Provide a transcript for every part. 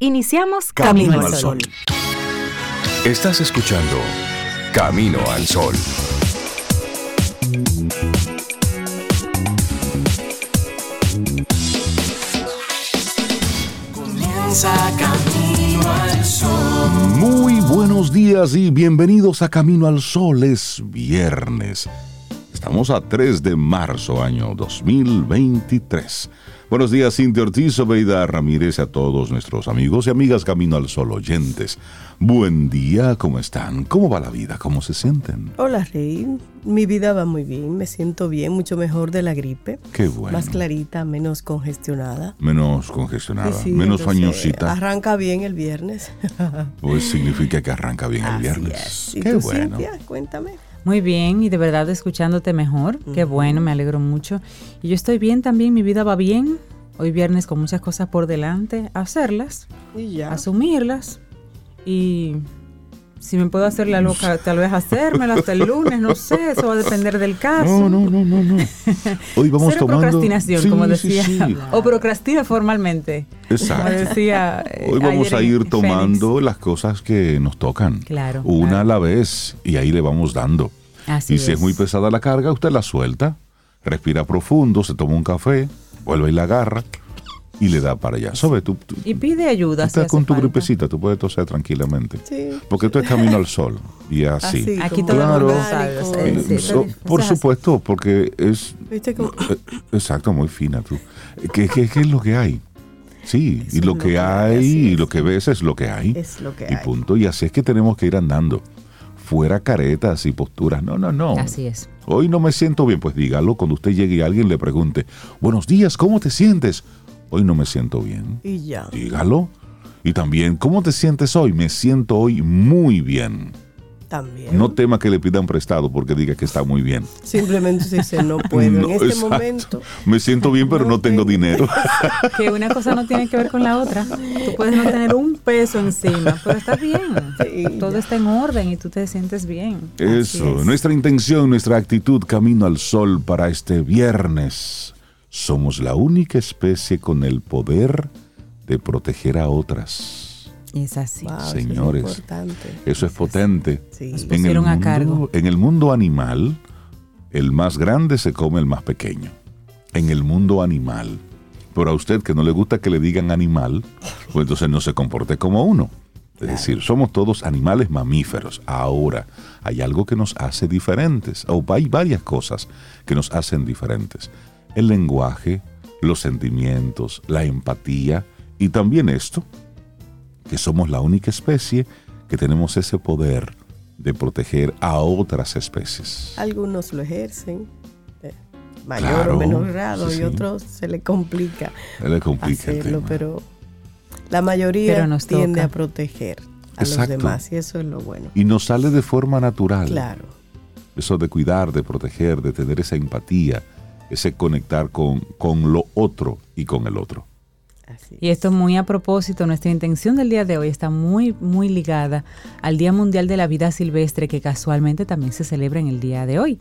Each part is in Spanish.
Iniciamos Camino, al Sol. Estás escuchando Camino al Sol. Comienza Camino al Sol. Muy buenos días y bienvenidos a Camino al Sol. Es viernes. Estamos a 3 de marzo, año 2023. Buenos días, Cintia Ortiz, Obeida Ramírez, a todos nuestros amigos y amigas Camino al Sol oyentes. Buen día, ¿cómo están? ¿Cómo va la vida? ¿Cómo se sienten? Hola, Rey. Mi vida va muy bien, me siento bien, mucho mejor de la gripe. Qué bueno. Más clarita, menos congestionada. Menos congestionada, Sí, sí, menos fañosita. Arranca bien el viernes. Pues significa que arranca bien el Así viernes. es. ¿Y Qué tú, bueno. Cintia? Cuéntame. Muy bien, y de verdad escuchándote mejor. Qué bueno, me alegro mucho. Y yo estoy bien también, mi vida va bien. Hoy viernes con muchas cosas por delante, hacerlas, Y ya. asumirlas. Y si me puedo hacer la loca, tal vez hacérmela hasta el lunes, no sé, eso va a depender del caso. No, no, no, no, no. Hoy vamos Cero tomando. procrastinación, Sí, como decía. sí. O procrastina formalmente. Como Exacto. decía. eh, Hoy vamos ayer a ir Fénix. tomando las cosas que nos tocan. Claro, Una claro. a la vez. Y ahí le vamos dando. Así y si es muy pesada la carga, usted la suelta, respira profundo, se toma un café, vuelve y la agarra y le da para allá. Sobre tú, tú- Y pide ayuda. si estás con tu falta. gripecita, tú puedes toser tranquilamente. Sí. Porque tú es camino al sol. Y así. Así, Aquí todo orgánico. sabe, Eh, sí, so- sí. por O sea, supuesto, porque es. ¿Viste cómo? eh, Exacto, muy fina tú. ¿Qué, qué, qué es lo que hay? Sí, Eso y lo lo que que hay, y lo que ves es lo que hay. Es lo que y hay. punto. Y así es que tenemos que ir andando. Fuera caretas y posturas. No, no, no. Así es. Hoy no me siento bien, pues dígalo cuando usted llegue y alguien le pregunte, buenos días, ¿cómo te sientes? Hoy no me siento bien. Y ya. Dígalo. Y también, ¿cómo te sientes hoy? Me siento hoy muy bien. También. No tema que le pidan prestado porque diga que está muy bien. Simplemente se dice no puedo. No, en este exacto. momento. Me siento bien, pero No no tengo tengo. dinero. que una cosa no tiene que ver con la otra. Tú puedes no tener un peso encima, pero está bien. Sí, Todo ya. está en orden y tú te sientes bien. Eso, es. nuestra intención, nuestra actitud camino al sol para este viernes. Somos la única especie con el poder de proteger a otras. Es así. Wow, eso es Señores, importante. Eso es potente. Sí. Nos En el, pusieron a mundo, cargo. en el mundo animal, el más grande se come el más pequeño. En el mundo animal. Pero a usted que no le gusta que le digan animal, pues entonces no se comporte como uno. Es decir, somos todos animales mamíferos. Ahora, hay algo que nos hace diferentes, o hay varias cosas que nos hacen diferentes. El lenguaje, los sentimientos, la empatía y también esto, que somos la única especie que tenemos ese poder de proteger a otras especies. Algunos lo ejercen. de Mayor Claro, o menor grado sí, y sí. otros se le complica Le complica el hacerlo, tema. pero la mayoría Pero nos tiende toca. a proteger a Exacto. los demás y eso es lo bueno. Y nos sale de forma natural. Claro. Eso de cuidar, de proteger, de tener esa empatía, ese conectar con, con lo otro y con el otro. Así. Y esto muy a propósito, nuestra intención del día de hoy está muy, muy ligada al Día Mundial de la Vida Silvestre, que casualmente también se celebra en el día de hoy.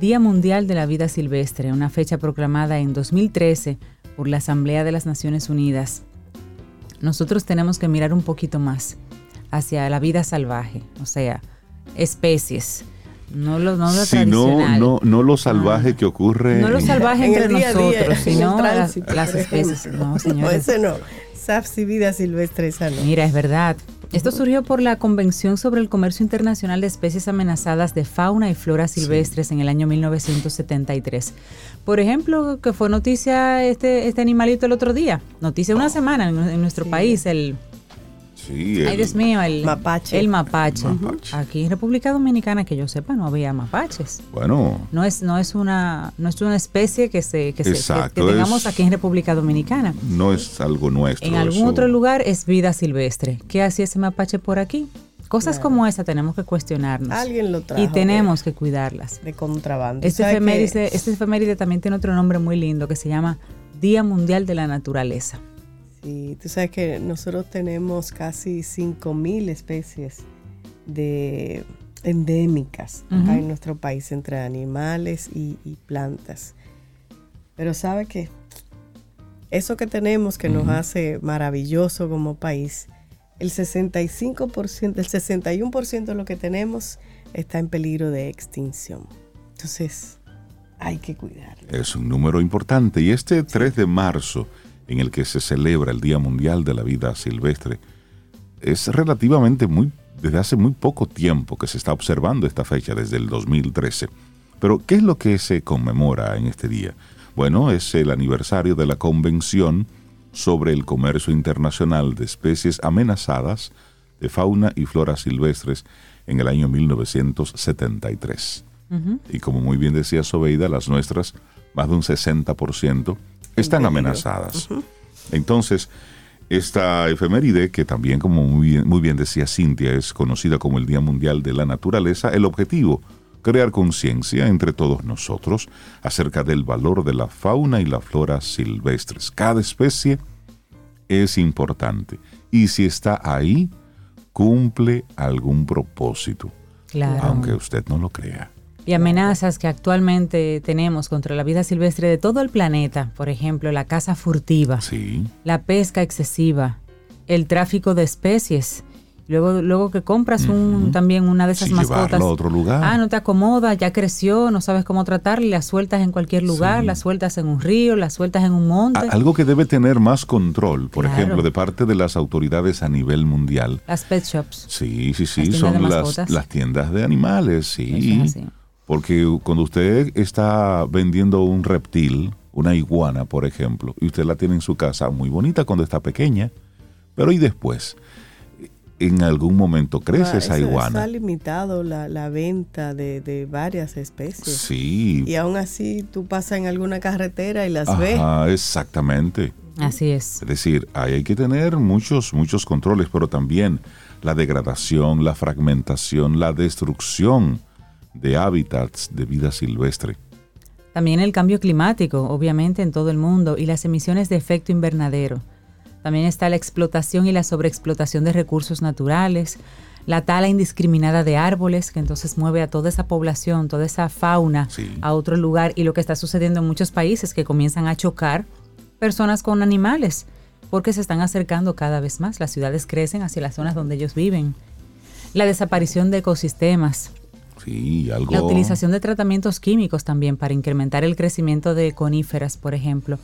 Día Mundial de la Vida Silvestre, una fecha proclamada en 2013 por la Asamblea de las Naciones Unidas. Nosotros tenemos que mirar un poquito más hacia la vida salvaje, o sea, especies, no lo, no lo si no, tradicional. no, no lo salvaje que ocurre. No lo salvaje En entre el día a día, nosotros, sino las, tránsito, las por especies. No, señores. ese no. SAFs y vida silvestre, esa no. Mira, es verdad. Esto surgió por la Convención sobre el Comercio Internacional de Especies Amenazadas de Fauna y Flora Silvestres en el año 1973. Por ejemplo, que fue noticia este, este animalito el otro día. Noticia una semana en, en nuestro Sí. país, el... Sí, Ay, Dios mío, el Mapache. El mapache. Mapache. Aquí en República Dominicana, que yo sepa, no había mapaches. Bueno, No es, no es una, no es una especie que se, que, se- que- tengamos es- aquí en República Dominicana. no es algo nuestro. En algún eso- otro lugar es vida silvestre. ¿Qué hacía ese mapache por aquí? Cosas Claro. como esa tenemos que cuestionarnos. Alguien lo trajo. y tenemos que cuidarlas. de, contrabando. Este ¿Sabe efeméride, este efeméride también tiene otro nombre muy lindo que se llama Día Mundial de la Naturaleza. Sí, tú sabes que nosotros tenemos casi 5.000 especies de endémicas acá Ujú. en nuestro país entre animales y, y plantas. Pero sabe que eso que tenemos que nos hace maravilloso como país, el 65%, el 61% de lo que tenemos está en peligro de extinción. Entonces, hay que cuidarlo. Es un número importante. Y este 3 de marzo, en el que se celebra el Día Mundial de la Vida Silvestre, es relativamente muy, desde hace muy poco tiempo que se está observando esta fecha, desde el 2013. Pero, ¿qué es lo que se conmemora en este día? Bueno, es el aniversario de la Convención sobre el Comercio Internacional de Especies Amenazadas de Fauna y Flora Silvestres en el año 1973. Y como muy bien decía Sobeida, las nuestras, más de un 60%, están amenazadas. Entonces, esta efeméride, que también, como muy bien, muy bien decía Cintia, es conocida como el Día Mundial de la Naturaleza, el objetivo, crear conciencia entre todos nosotros acerca del valor de la fauna y la flora silvestres. Cada especie es importante y si está ahí, cumple algún propósito, Claro. aunque usted no lo crea. Y amenazas que actualmente tenemos contra la vida silvestre de todo el planeta, por ejemplo, la caza furtiva, Sí, la pesca excesiva, el tráfico de especies. Luego, luego que compras un, también una de esas Sí, mascotas. a otro lugar. Ah, no te acomoda, ya creció, no sabes cómo tratarla, y la sueltas en cualquier lugar, Sí. la sueltas en un río, la sueltas en un monte. A- algo que debe tener más control, por Claro. ejemplo, de parte de las autoridades a nivel mundial. Las pet shops. Sí, sí, sí, Las son las, las tiendas de animales, sí. Eso. Porque cuando usted está vendiendo un reptil, una iguana, por ejemplo, y usted la tiene en su casa, muy bonita cuando está pequeña, pero ¿y después? En algún momento crece Ah, esa eso- iguana. Está limitado la, la venta de, de varias especies. Sí. Y aún así tú pasas en alguna carretera y las ves. Ajá, exactamente. Así es. Es decir, ahí hay que tener muchos, muchos controles, pero también la degradación, la fragmentación, la destrucción de hábitats de vida silvestre. También el cambio climático, obviamente, en todo el mundo, y las emisiones de efecto invernadero. También está la explotación y la sobreexplotación de recursos naturales, la tala indiscriminada de árboles, que entonces mueve a toda esa población, toda esa fauna Sí. a otro lugar, y lo que está sucediendo en muchos países, que comienzan a chocar personas con animales, porque se están acercando cada vez más. Las ciudades crecen hacia las zonas donde ellos viven. La desaparición de ecosistemas, Sí, algo. la utilización de tratamientos químicos también para incrementar el crecimiento de coníferas, por ejemplo.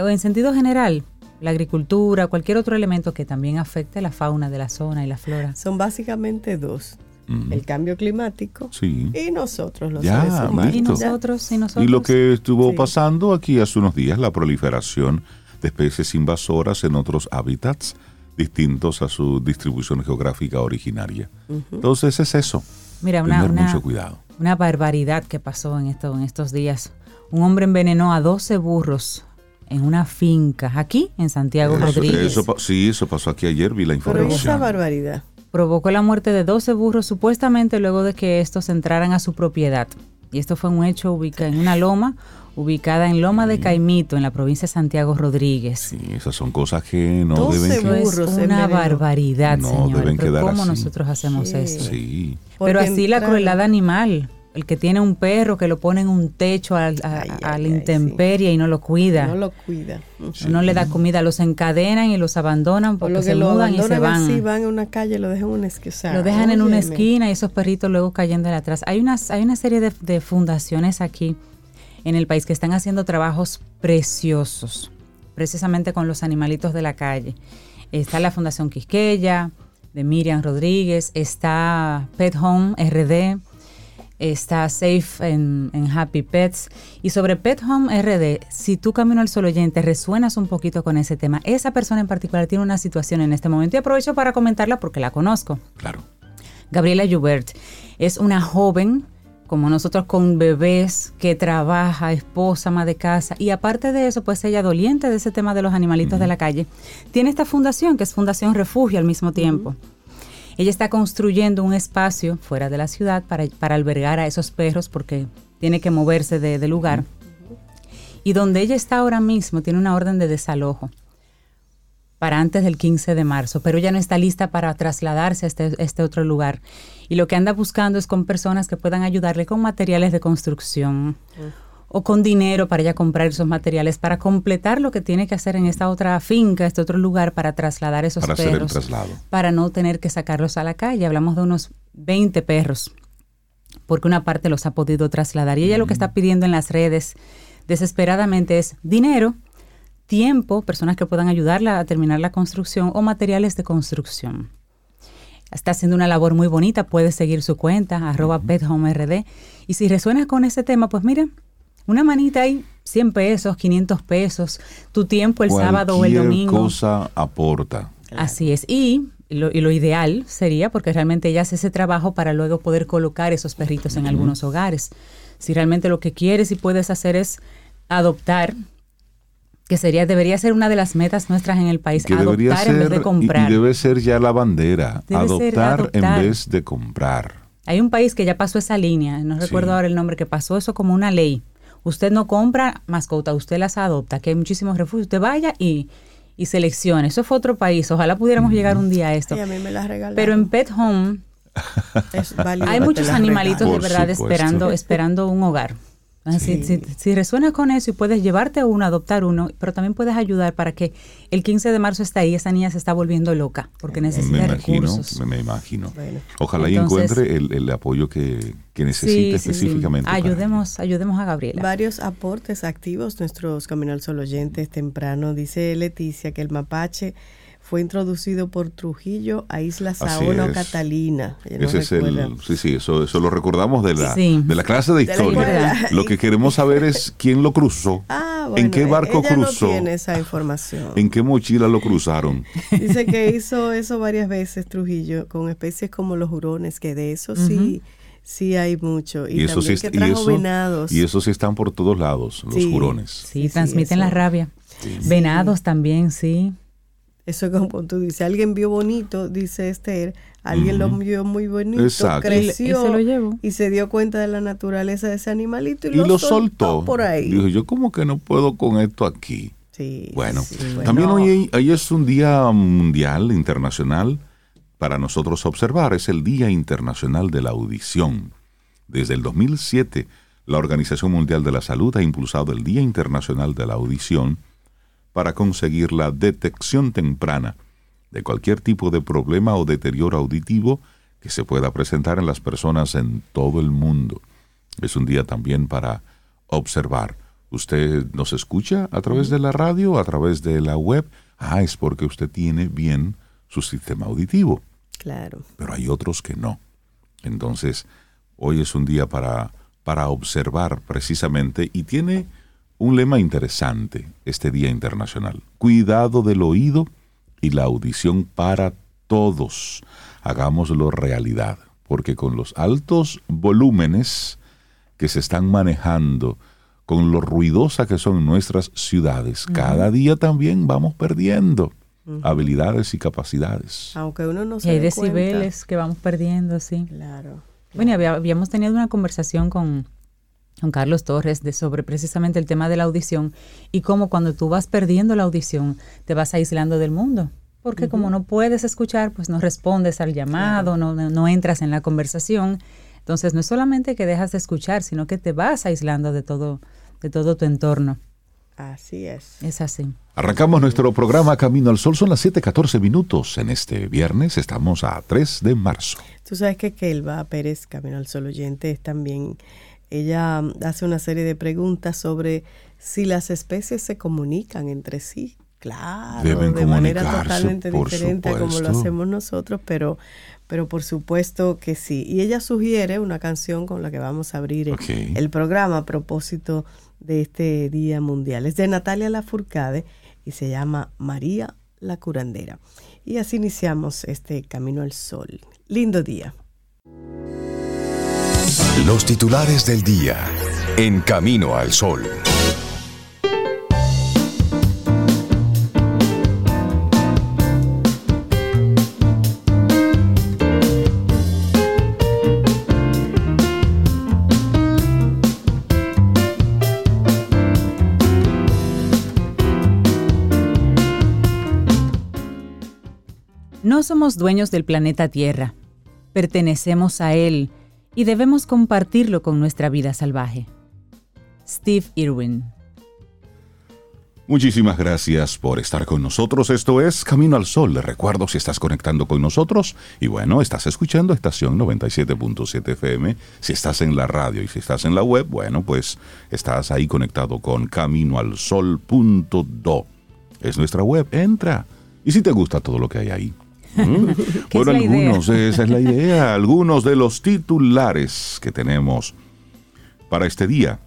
O en sentido general, la agricultura, cualquier otro elemento que también afecte la fauna de la zona y la flora. Son básicamente dos. Mm, El cambio climático Sí. y nosotros los Ya, seres humanos. Y nosotros, y nosotros. Y lo que estuvo Sí. pasando aquí hace unos días, la proliferación de especies invasoras en otros hábitats distintos a su distribución geográfica originaria. Entonces es eso, Mira, una, tener una- mucho cuidado. una barbaridad que pasó en, esto, en estos días. Un hombre envenenó a 12 burros en una finca, aquí en Santiago Eso- Rodríguez. eso sí, eso pasó aquí ayer, vi la Pero ¿y esa información. barbaridad. provocó la muerte de 12 burros supuestamente luego de que estos entraran a su propiedad. Y esto fue un hecho ubicado en una loma ubicada en Loma de Caimito, en la provincia de Santiago Rodríguez. Sí, esas son cosas que no 12 deben Eso que... es una barbaridad, No deben Pero quedar ¿Cómo así. nosotros hacemos Sí. eso? Sí, Pero Porque así la crueldad animal. El que tiene un perro que lo pone en un techo al- a, Ay, a ay, la ay, intemperie y no lo cuida. No No, lo cuida. sí. le da comida, los encadenan y los abandonan Por porque lo se lo mudan y se abandonan van. así, van a una calle, lo dejan en una esquina. o sea, Lo dejan en una esquina y esos perritos luego cayendo de atrás. Hay, unas, hay una serie de, de fundaciones aquí en el país que están haciendo trabajos preciosos, precisamente con los animalitos de la calle. Está la Fundación Quisqueya, de Miriam Rodríguez, está Pet Home RD, está Safe en, en Happy Pets. Y sobre Pet Home RD, si tú Camino al Sol oyente resuenas un poquito con ese tema, esa persona en particular tiene una situación en este momento y aprovecho para comentarla porque la conozco. claro. Gabriela Joubert es una joven, como nosotros, con bebés, que trabaja, esposa, ama de casa, y aparte de eso, pues ella doliente de ese tema de los animalitos de la calle, tiene esta fundación, que es Fundación Refugio al mismo tiempo. Ella está construyendo un espacio fuera de la ciudad para, para albergar a esos perros porque tiene que moverse de, de lugar. Y donde ella está ahora mismo tiene una orden de desalojo para antes del 15 de marzo, pero ella no está lista para trasladarse a este, este otro lugar. Y lo que anda buscando es con personas que puedan ayudarle con materiales de construcción o con dinero para ella comprar esos materiales, para completar lo que tiene que hacer en esta otra finca, este otro lugar, para trasladar esos Para hacer el perros, traslado. para no tener que sacarlos a la calle. Hablamos de unos 20 perros, porque una parte los ha podido trasladar. Y ella lo que está pidiendo en las redes desesperadamente es dinero, tiempo, personas que puedan ayudarla a terminar la construcción o materiales de construcción. Está haciendo una labor muy bonita, puedes seguir su cuenta, arroba pethomerd. Y si resuena con ese tema, pues mira, una manita ahí, 100 pesos, 500 pesos, tu tiempo el sábado o el domingo. cosa aporta. Así es. Y lo, y lo ideal sería, porque realmente ella hace ese trabajo para luego poder colocar esos perritos en algunos hogares. Si realmente lo que quieres y puedes hacer es adoptar, que sería, debería ser una de las metas nuestras en el país, Que debería adoptar en vez ser, de y- comprar. y debe ser ya la bandera, ser adoptar, adoptar. en vez de comprar. Hay un país que ya pasó esa línea, no Sí. recuerdo ahora el nombre, que pasó eso como una ley. Usted no compra mascota, usted las adopta, que hay muchísimos refugios. Usted vaya y, y seleccione. Eso fue otro país. Ojalá pudiéramos llegar un día a esto. Y a mí me la regalaron. Pero en Pet Home Es hay muchos animalitos de verdad supuesto. esperando, esperando un hogar. Entonces, Sí. Si, si, si resuenas con eso y puedes llevarte uno, adoptar uno, pero también puedes ayudar para que el 15 de marzo está ahí, esa niña se está volviendo loca porque necesita Me imagino, recursos. me, me imagino. Bueno. Ojalá y Entonces- encuentre el, el apoyo que, que necesita Sí, sí, sí. específicamente. para Ayudemos, ayudemos a Gabriela. Varios aportes activos, nuestros Camino al Sol oyentes temprano. Dice Leticia que el mapache fue introducido por Trujillo a Isla Saona o. Catalina. No Ese es el, sí, sí, eso, eso lo recordamos de la, Sí. de la clase de historia. Lo que queremos saber es quién lo cruzó, Ah, bueno, en qué barco ella cruzó, no tiene esa información. en qué mochila lo cruzaron. Dice que hizo eso varias veces Trujillo con especies como los hurones, que de eso sí, sí hay mucho. Y, Y, eso sí, también que y, trajo eso, venados. y eso sí están por todos lados, los Sí. hurones. Sí, Sí, transmiten la rabia. Venados también, sí. Eso es como tú dices, alguien vio bonito, dice Esther, alguien lo vio muy bonito, Exacto. creció Y- se lo llevó. y se dio cuenta de la naturaleza de ese animalito y, Y lo soltó. por ahí. Dijo, yo como que no puedo con esto aquí. Sí, Bueno, sí, también bueno. hoy, hoy es un día mundial, internacional, para nosotros observar. Es el Día Internacional de la Audición. Desde el 2007, la Organización Mundial de la Salud ha impulsado el Día Internacional de la Audición para conseguir la detección temprana de cualquier tipo de problema o deterioro auditivo que se pueda presentar en las personas en todo el mundo. Es un día también para observar. ¿Usted nos escucha a través de la radio, a través de la web? Ah, es porque usted tiene bien su sistema auditivo, Claro. pero hay otros que no. Entonces, hoy es un día para, para observar precisamente y tiene un lema interesante este Día Internacional. Cuidado del oído y la audición para todos. Hagámoslo realidad, porque con los altos volúmenes que se están manejando, con lo ruidosa que son nuestras ciudades, cada día también vamos perdiendo habilidades y capacidades. Aunque uno no Y se hay dé cuenta. decibeles que vamos perdiendo, sí. Claro. Bueno, y había- habíamos tenido una conversación con, con Carlos Torres de sobre precisamente el tema de la audición y cómo cuando tú vas perdiendo la audición te vas aislando del mundo. Porque como no puedes escuchar, pues no respondes al llamado, no, no, no entras en la conversación. Entonces no es solamente que dejas de escuchar, sino que te vas aislando de todo, de todo tu entorno. Así es. Es así. Arrancamos nuestro programa Camino al Sol. Son las 7:14 minutos. En este viernes estamos a 3 de marzo. Tú sabes que Kelva Pérez, Camino al Sol oyente, es también, ella mm, hace una serie de preguntas sobre si las especies se comunican entre sí. Claro, Deben de manera totalmente diferente a como lo hacemos nosotros, pero, pero por supuesto que sí. Y ella sugiere una canción con la que vamos a abrir el programa a propósito de este Día Mundial. Es de Natalia Lafourcade y se llama María la Curandera. Y así iniciamos este Camino al Sol. Lindo día. Los titulares del día en Camino al Sol. No somos dueños del planeta Tierra, pertenecemos a él y debemos compartirlo con nuestra vida salvaje. Steve Irwin. Muchísimas gracias por estar con nosotros. Esto es Camino al Sol. Le recuerdo si estás conectando con nosotros y bueno, estás escuchando estación 97.7 FM. Si estás en la radio y si estás en la web, bueno, pues estás ahí conectado con caminoalsol.do. Es nuestra web. Entra. Y si te gusta todo lo que hay ahí. ¿Mm? bueno, algunos, esa es la idea. Algunos de los titulares que tenemos para este día.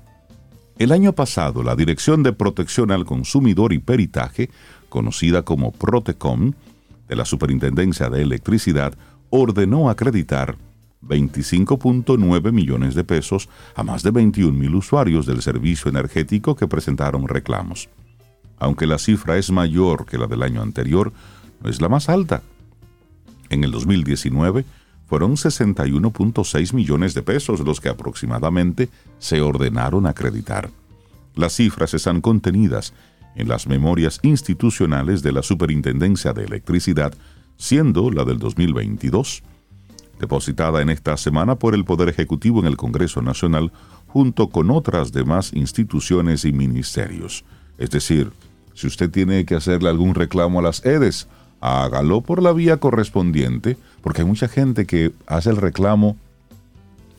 El año pasado, la Dirección de Protección al Consumidor y Peritaje, conocida como Protecom, de la Superintendencia de Electricidad, ordenó acreditar 25.9 millones de pesos a más de 21 mil usuarios del servicio energético que presentaron reclamos. Aunque la cifra es mayor que la del año anterior, no es la más alta. En el 2019 fueron 61.6 millones de pesos los que aproximadamente se ordenaron acreditar. Las cifras están contenidas en las memorias institucionales de la Superintendencia de Electricidad, siendo la del 2022, depositada en esta semana por el Poder Ejecutivo en el Congreso Nacional, junto con otras demás instituciones y ministerios. Es decir, si usted tiene que hacerle algún reclamo a las EDES, hágalo por la vía correspondiente, porque hay mucha gente que hace el reclamo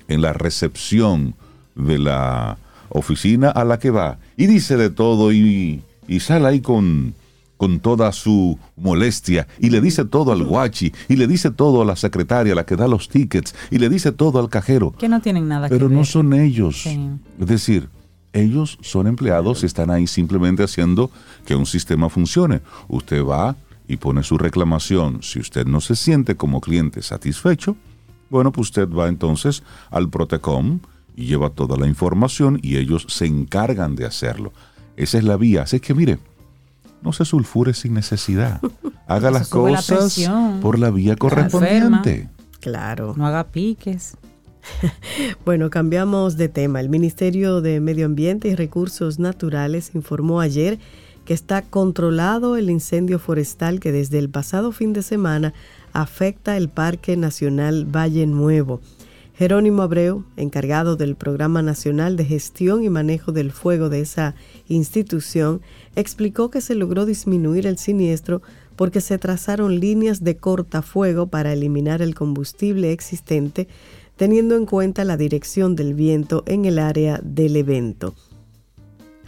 en la recepción de la oficina a la que va y dice de todo y, sale ahí con, con toda su molestia y le dice todo al guachi y le dice todo a la secretaria, la que da los tickets y le dice todo al cajero. Que no tienen nada Pero que no son ellos. Es decir, ellos son empleados y están ahí simplemente haciendo que un sistema funcione. Usted va y pone su reclamación. Si usted no se siente como cliente satisfecho, bueno, pues usted va entonces al Protecom y lleva toda la información y ellos se encargan de hacerlo. Esa es la vía. Así que mire, no se sulfure sin necesidad. Haga las cosas por la vía correspondiente. Claro. No haga piques. bueno, cambiamos de tema. El Ministerio de Medio Ambiente y Recursos Naturales informó ayer que está controlado el incendio forestal que desde el pasado fin de semana afecta el Parque Nacional Valle Nuevo. Jerónimo Abreu, encargado del Programa Nacional de Gestión y Manejo del Fuego de esa institución, explicó que se logró disminuir el siniestro porque se trazaron líneas de cortafuego para eliminar el combustible existente, teniendo en cuenta la dirección del viento en el área del evento.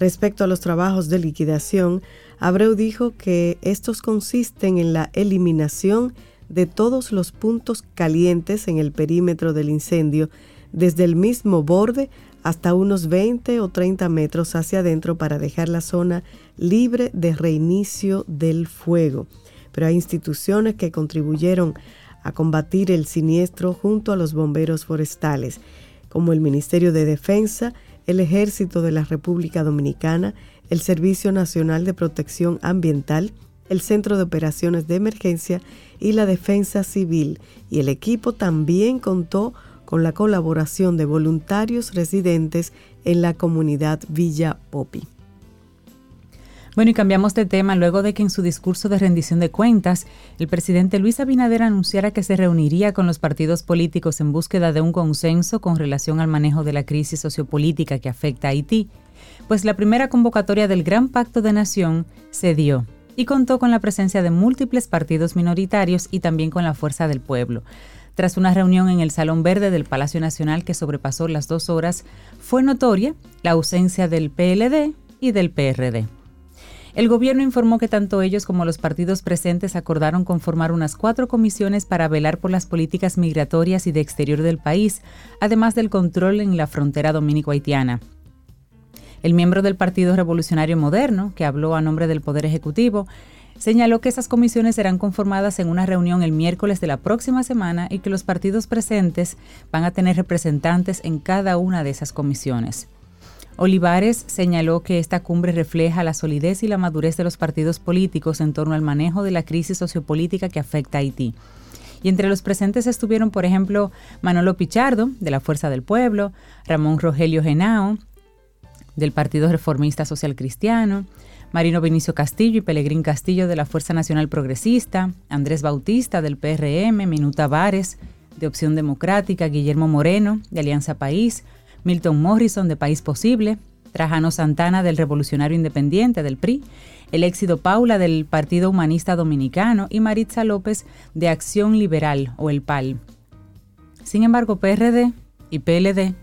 Respecto a los trabajos de liquidación, Abreu dijo que estos consisten en la eliminación de todos los puntos calientes en el perímetro del incendio, desde el mismo borde hasta unos 20 o 30 metros hacia adentro para dejar la zona libre de reinicio del fuego. Pero hay instituciones que contribuyeron a combatir el siniestro junto a los bomberos forestales, como el Ministerio de Defensa, el Ejército de la República Dominicana, el Servicio Nacional de Protección Ambiental, el Centro de Operaciones de Emergencia y la Defensa Civil. Y el equipo también contó con la colaboración de voluntarios residentes en la comunidad Villa Popi. Bueno, y cambiamos de tema luego de que en su discurso de rendición de cuentas, el presidente Luis Abinader anunciara que se reuniría con los partidos políticos en búsqueda de un consenso con relación al manejo de la crisis sociopolítica que afecta a Haití, pues la primera convocatoria del Gran Pacto de Nación se dio y contó con la presencia de múltiples partidos minoritarios y también con la fuerza del pueblo. Tras una reunión en el Salón Verde del Palacio Nacional que sobrepasó las dos horas, fue notoria la ausencia del PLD y del PRD. El gobierno informó que tanto ellos como los partidos presentes acordaron conformar unas cuatro comisiones para velar por las políticas migratorias y de exterior del país, además del control en la frontera dominico-haitiana. El miembro del Partido Revolucionario Moderno, que habló a nombre del Poder Ejecutivo, señaló que esas comisiones serán conformadas en una reunión el miércoles de la próxima semana y que los partidos presentes van a tener representantes en cada una de esas comisiones. Olivares señaló que esta cumbre refleja la solidez y la madurez de los partidos políticos en torno al manejo de la crisis sociopolítica que afecta a Haití. Y entre los presentes estuvieron, por ejemplo, Manolo Pichardo, de la Fuerza del Pueblo, Ramón Rogelio Genao, del Partido Reformista Social Cristiano, Marino Benicio Castillo y Pelegrín Castillo de la Fuerza Nacional Progresista, Andrés Bautista del PRM, Minuta Vares de Opción Democrática, Guillermo Moreno de Alianza País, Milton Morrison de País Posible, Trajano Santana del Revolucionario Independiente del PRI, el éxito Paula del Partido Humanista Dominicano y Maritza López de Acción Liberal o el PAL. Sin embargo, PRD y PLD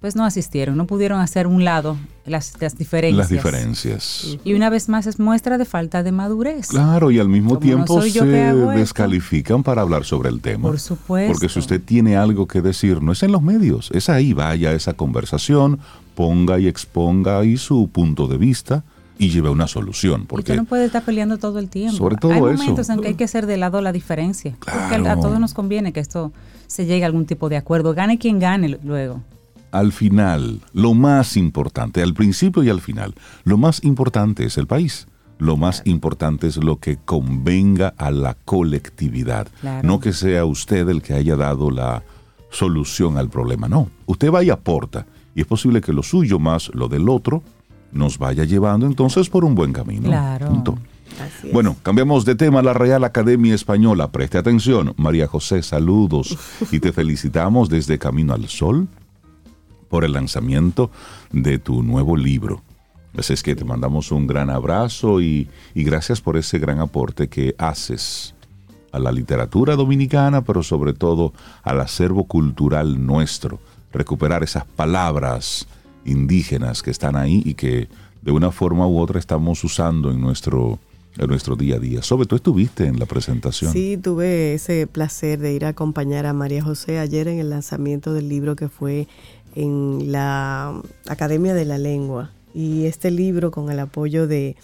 pues no asistieron, no pudieron hacer un lado las, las diferencias. Las diferencias. Y una vez más es muestra de falta de madurez. Claro, y al mismo Como no tiempo soy se esto. descalifican para hablar sobre el tema. Por supuesto. Porque si usted tiene algo que decir, no es en los medios, es ahí, vaya esa conversación, ponga y exponga ahí su punto de vista y lleve una solución. Porque usted no puede estar peleando todo el tiempo. Sobre todo hay eso. momentos en que hay que hacer de lado la diferencia. Porque a Claro. todos nos conviene que esto se llegue a algún tipo de acuerdo. Gane quien gane luego. Al final, lo más importante, al principio y al final, lo más importante es el país. Lo más importante es lo que convenga a la colectividad. Claro. No que sea usted el que haya dado la solución al problema. No, usted va y aporta. Y es posible que lo suyo más lo del otro nos vaya llevando entonces por un buen camino. Claro. Punto. Bueno, cambiamos de tema. La Real Academia Española, preste atención. María José, saludos y te felicitamos desde Camino al Sol por el lanzamiento de tu nuevo libro. Así es que te mandamos un gran abrazo y, y gracias por ese gran aporte que haces a la literatura dominicana, pero sobre todo al acervo cultural nuestro. Recuperar esas palabras indígenas que están ahí y que de una forma u otra estamos usando en nuestro, en nuestro día a día. Sobre tú estuviste en la presentación. Sí, tuve ese placer de ir a acompañar a María José ayer en el lanzamiento del libro que fue en la Academia de la Lengua. Y este libro, con el apoyo de,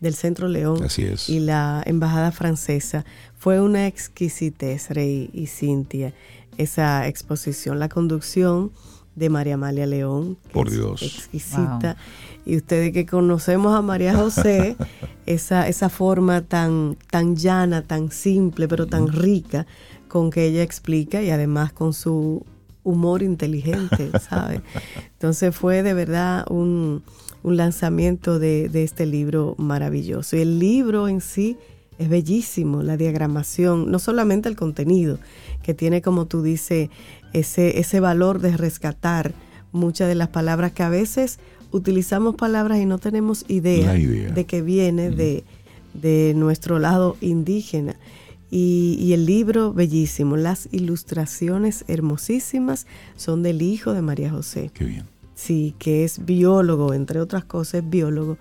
del Centro León Así es. y la Embajada Francesa, fue una exquisitez, Rey y Cintia, esa exposición. La conducción de María Amalia León. Por Dios. Exquisita. Y ustedes que conocemos a María José, esa, esa forma tan, tan llana, tan simple, pero tan rica con que ella explica y además con su humor inteligente, ¿sabe? Entonces fue de verdad un, un lanzamiento de, de este libro maravilloso. Y el libro en sí es bellísimo, la diagramación, no solamente el contenido, que tiene, como tú dices, ese, ese valor de rescatar muchas de las palabras que a veces utilizamos palabras y no tenemos idea. de que viene de, de nuestro lado indígena. Y, y el libro bellísimo, las ilustraciones hermosísimas son del hijo de María José. Qué bien. Sí, que es biólogo, entre otras cosas es biólogo,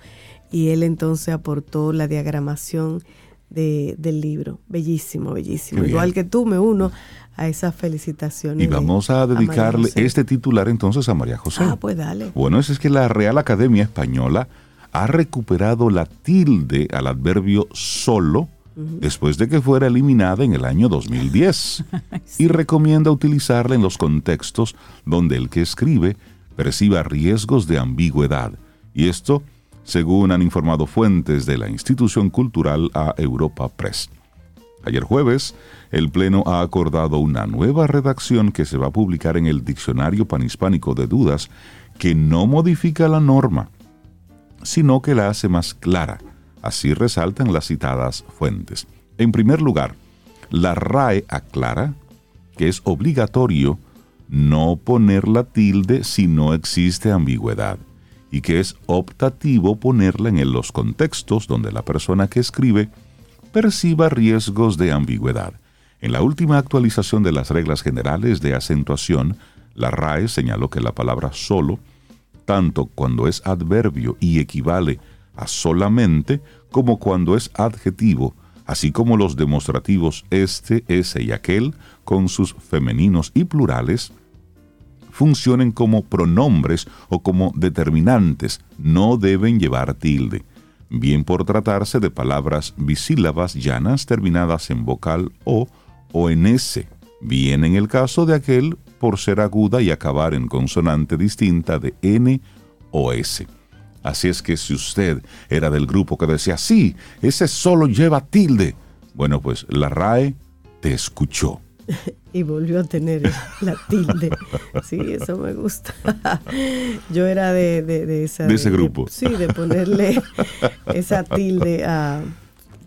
y él entonces aportó la diagramación de- del libro. Bellísimo, bellísimo. Igual que tú, me uno a esas felicitaciones. Y vamos a dedicarle este titular entonces a María José. Ah, pues dale. Bueno, es, es que la Real Academia Española ha recuperado la tilde al adverbio solo después de que fuera eliminada en el año 2010 y recomienda utilizarla en los contextos donde el que escribe perciba riesgos de ambigüedad. Y esto, según han informado fuentes de la institución cultural a Europa Press. Ayer jueves, el Pleno ha acordado una nueva redacción que se va a publicar en el Diccionario Panhispánico de Dudas que no modifica la norma, sino que la hace más clara. Así resaltan las citadas fuentes. En primer lugar, la RAE aclara que es obligatorio no poner la tilde si no existe ambigüedad y que es optativo ponerla en los contextos donde la persona que escribe perciba riesgos de ambigüedad. En la última actualización de las reglas generales de acentuación, la RAE señaló que la palabra solo, tanto cuando es adverbio y equivale a solamente, como cuando es adjetivo, así como los demostrativos este, ese y aquel, con sus femeninos y plurales, funcionen como pronombres o como determinantes, no deben llevar tilde, bien por tratarse de palabras bisílabas llanas terminadas en vocal o o en s, bien en el caso de aquel por ser aguda y acabar en consonante distinta de n o s. Así es que si usted era del grupo que decía, sí, ese solo lleva tilde, bueno, pues la RAE te escuchó. Y volvió a tener la tilde. Sí, eso me gusta. Yo era de, de, de esa, De ese grupo. sí, de ponerle esa tilde a,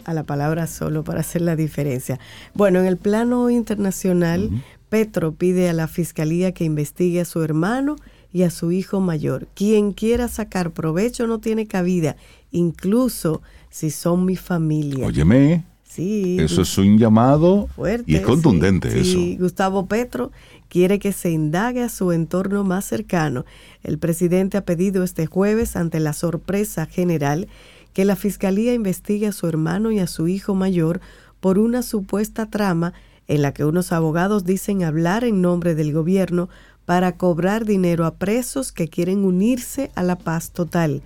a la palabra solo para hacer la diferencia. Bueno, en el plano internacional, Petro pide a la fiscalía que investigue a su hermano y a su hijo mayor. Quien quiera sacar provecho no tiene cabida, incluso si son mi familia. Óyeme, Sí, eso es un llamado fuerte. y es contundente sí, eso. sí. Gustavo Petro quiere que se indague a su entorno más cercano. El presidente ha pedido este jueves, ante la sorpresa general, que la fiscalía investigue a su hermano y a su hijo mayor por una supuesta trama en la que unos abogados dicen hablar en nombre del gobierno para cobrar dinero a presos que quieren unirse a la paz total.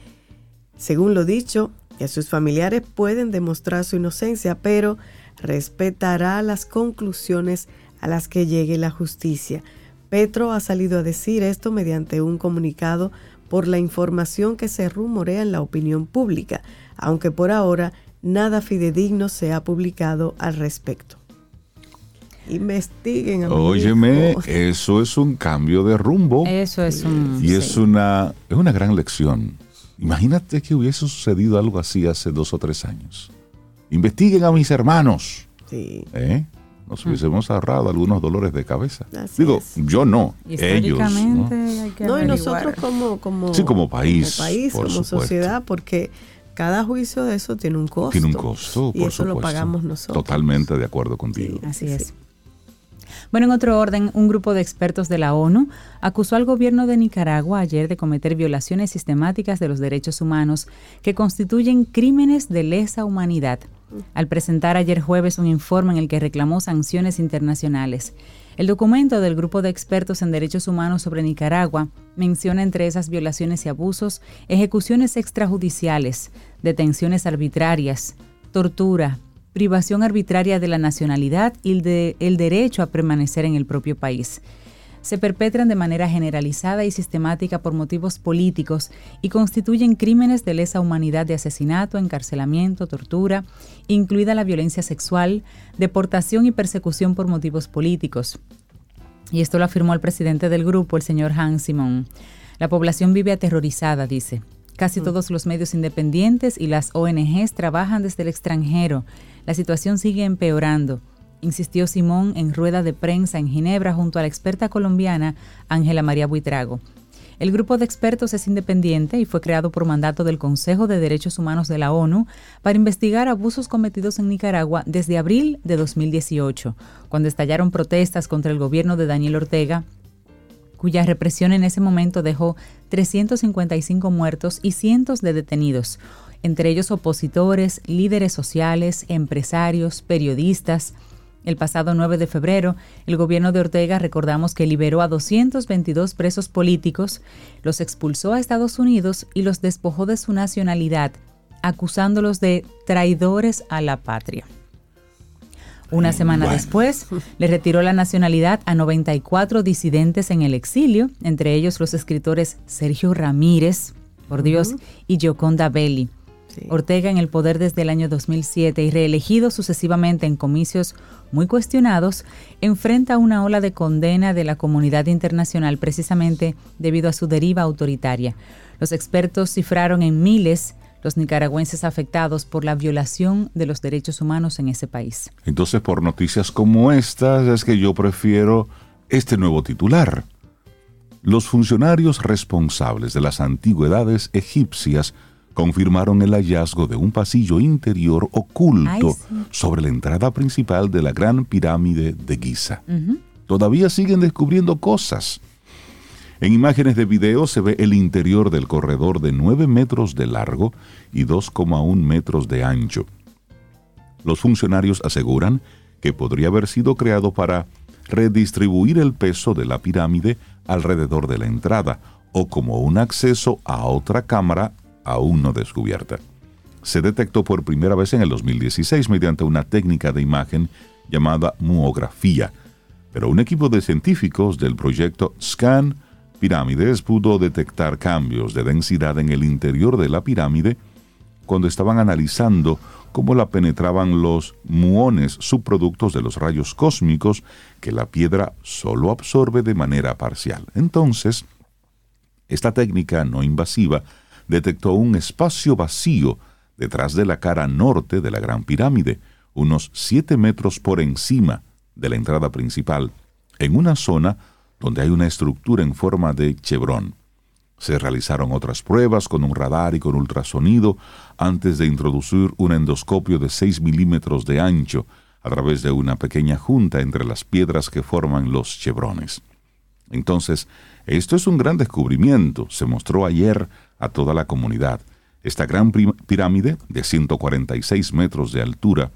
Según lo dicho, que sus familiares pueden demostrar su inocencia, pero respetará las conclusiones a las que llegue la justicia. Petro ha salido a decir esto mediante un comunicado por la información que se rumorea en la opinión pública, aunque por ahora nada fidedigno se ha publicado al respecto. Investiguen. a mi Óyeme, eso es un cambio de rumbo Eso es un... y es una, es una gran lección. Imagínate que hubiese sucedido algo así hace dos o tres años. Investiguen a mis hermanos. Sí. ¿eh? Nos hubiésemos ahorrado algunos dolores de cabeza. Así Digo, es. yo no, ellos. ¿no? hay que No, y nosotros como, como, Sí, como país, como, país, por como sociedad, porque cada juicio de eso tiene un costo. Tiene un costo, Y por eso lo pagamos nosotros. Totalmente de acuerdo contigo. Así Sí, es. sí. Bueno, en otro orden, un grupo de expertos de la ONU acusó al gobierno de Nicaragua ayer de cometer violaciones sistemáticas de los derechos humanos que constituyen crímenes de lesa humanidad, al presentar ayer jueves un informe en el que reclamó sanciones internacionales. El documento del grupo de expertos en derechos humanos sobre Nicaragua menciona entre esas violaciones y abusos ejecuciones extrajudiciales, detenciones arbitrarias, tortura, privación arbitraria de la nacionalidad y el, de- el derecho a permanecer en el propio país. Se perpetran de manera generalizada y sistemática por motivos políticos y constituyen crímenes de lesa humanidad de asesinato, encarcelamiento, tortura, incluida la violencia sexual, deportación y persecución por motivos políticos. Y esto lo afirmó el presidente del grupo, el señor Hans Simon. La población vive aterrorizada, dice. Casi todos los medios independientes y las ONGs trabajan desde el extranjero. La situación sigue empeorando, insistió Simón en rueda de prensa en Ginebra junto a la experta colombiana Ángela María Buitrago. El grupo de expertos es independiente y fue creado por mandato del Consejo de Derechos Humanos de la ONU para investigar abusos cometidos en Nicaragua desde abril de 2018, cuando estallaron protestas contra el gobierno de Daniel Ortega cuya represión en ese momento dejó 355 muertos y cientos de detenidos, entre ellos opositores, líderes sociales, empresarios, periodistas. El pasado 9 de febrero, el gobierno de Ortega recordamos que liberó a 222 presos políticos, los expulsó a Estados Unidos y los despojó de su nacionalidad, acusándolos de traidores a la patria. Una semana Bueno. después, le retiró la nacionalidad a 94 disidentes en el exilio, entre ellos los escritores Sergio Ramírez, por Dios, y Gioconda Belli. Sí. Ortega en el poder desde el año 2007 y reelegido sucesivamente en comicios muy cuestionados, enfrenta una ola de condena de la comunidad internacional precisamente debido a su deriva autoritaria. Los expertos cifraron en miles los nicaragüenses afectados por la violación de los derechos humanos en ese país. Entonces, por noticias como estas, es que yo prefiero este nuevo titular. Los funcionarios responsables de las antigüedades egipcias confirmaron el hallazgo de un pasillo interior oculto Ay, sí. sobre la entrada principal de la gran pirámide de Giza. Todavía siguen descubriendo cosas. En imágenes de video se ve el interior del corredor de 9 metros de largo y 2,1 metros de ancho. Los funcionarios aseguran que podría haber sido creado para redistribuir el peso de la pirámide alrededor de la entrada o como un acceso a otra cámara aún no descubierta. Se detectó por primera vez en el 2016 mediante una técnica de imagen llamada muografía, pero un equipo de científicos del proyecto SCAN Pirámides pudo detectar cambios de densidad en el interior de la pirámide cuando estaban analizando cómo la penetraban los muones subproductos de los rayos cósmicos que la piedra solo absorbe de manera parcial. Entonces, esta técnica no invasiva detectó un espacio vacío detrás de la cara norte de la Gran Pirámide, unos 7 metros por encima de la entrada principal, en una zona donde hay una estructura en forma de chevron. Se realizaron otras pruebas con un radar y con ultrasonido antes de introducir un endoscopio de 6 milímetros de ancho a través de una pequeña junta entre las piedras que forman los chevrones. Entonces, esto es un gran descubrimiento, se mostró ayer a toda la comunidad. Esta gran pirámide, de 146 metros de altura,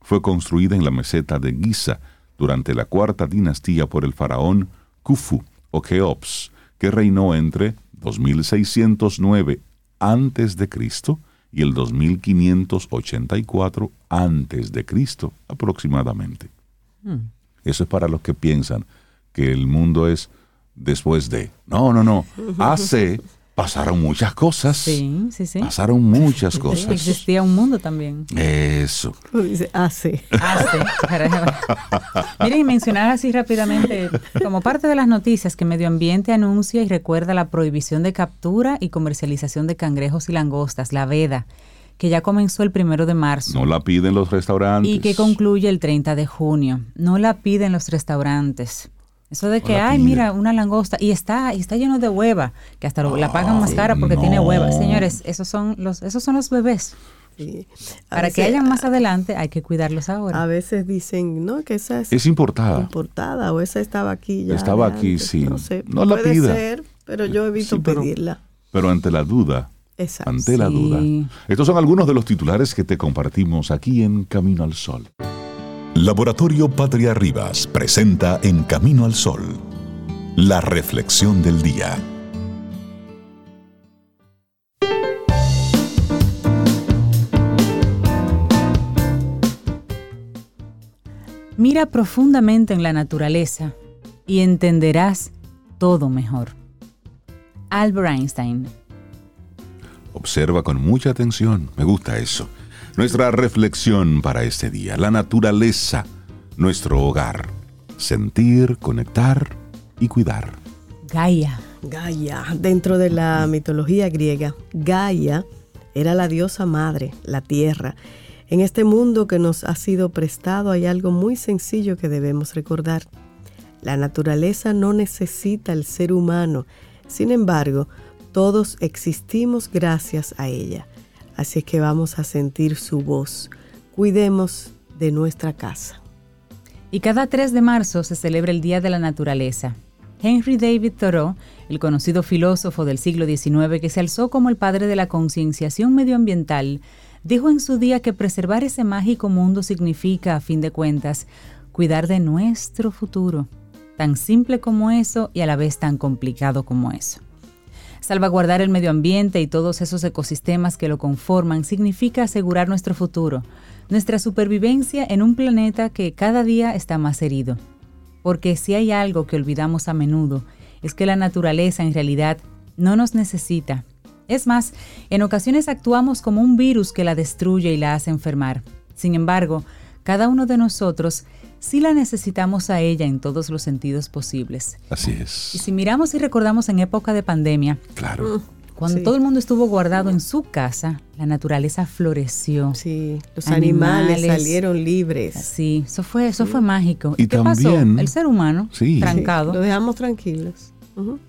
fue construida en la meseta de Giza durante la cuarta dinastía por el faraón Khufu o Keops, que reinó entre 2609 a.C. y el 2584 a.C. aproximadamente. Hmm. Eso es para los que piensan que el mundo es después de. No, no, no. Hace pasaron muchas cosas. Sí, sí, sí. Pasaron muchas cosas. existía un mundo también. Eso. Dice, hace. Hace. Miren, mencionar así rápidamente, como parte de las noticias, que Medio Ambiente anuncia y recuerda la prohibición de captura y comercialización de cangrejos y langostas, la veda que ya comenzó el primero de marzo. No la piden los restaurantes. Y que concluye el 30 de junio. No la piden los restaurantes. Eso de que, ay, mira, una langosta y está y está lleno de hueva, que hasta la pagan más cara porque tiene hueva. Señores, esos son los esos son los bebés. Para que hayan más adelante hay que cuidarlos ahora. A veces dicen, no, que esa es, es importada. Importada o esa estaba aquí ya. Estaba aquí, sí. No sé, no puede la ser, pero yo he visto pedirla. Pero ante la duda, Exacto. ante la duda. Estos son algunos de los titulares que te compartimos aquí en Camino al Sol. Laboratorio Patria Rivas presenta En Camino al Sol, la reflexión del día. Mira profundamente en la naturaleza y entenderás todo mejor. Albert Einstein. Observa con mucha atención, me gusta eso. Nuestra reflexión para este día, la naturaleza, nuestro hogar, sentir, conectar y cuidar. Gaia. Gaia, dentro de la mitología griega, Gaia era la diosa madre, la tierra. En este mundo que nos ha sido prestado hay algo muy sencillo que debemos recordar. La naturaleza no necesita el ser humano, sin embargo, todos existimos gracias a ella. Así es que vamos a sentir su voz. Cuidemos de nuestra casa. Y cada 3 de marzo se celebra el Día de la Naturaleza. Henry David Thoreau, el conocido filósofo del siglo XIX que se alzó como el padre de la concienciación medioambiental, dijo en su día que preservar ese mágico mundo significa, a fin de cuentas, cuidar de nuestro futuro, tan simple como eso y a la vez tan complicado como eso. Salvaguardar el medio ambiente y todos esos ecosistemas que lo conforman significa asegurar nuestro futuro, nuestra supervivencia en un planeta que cada día está más herido. Porque si hay algo que olvidamos a menudo, es que la naturaleza en realidad no nos necesita. Es más, en ocasiones actuamos como un virus que la destruye y la hace enfermar. Sin embargo, cada uno de nosotros sí la necesitamos a ella en todos los sentidos posibles. Así es. Y si miramos y recordamos en época de pandemia, claro. Cuando todo el mundo estuvo guardado en su casa, la naturaleza floreció. Sí, los animales, salieron libres. Sí, eso fue, eso fue mágico. ¿Y, qué pasó? El ser humano, trancado. lo dejamos tranquilos.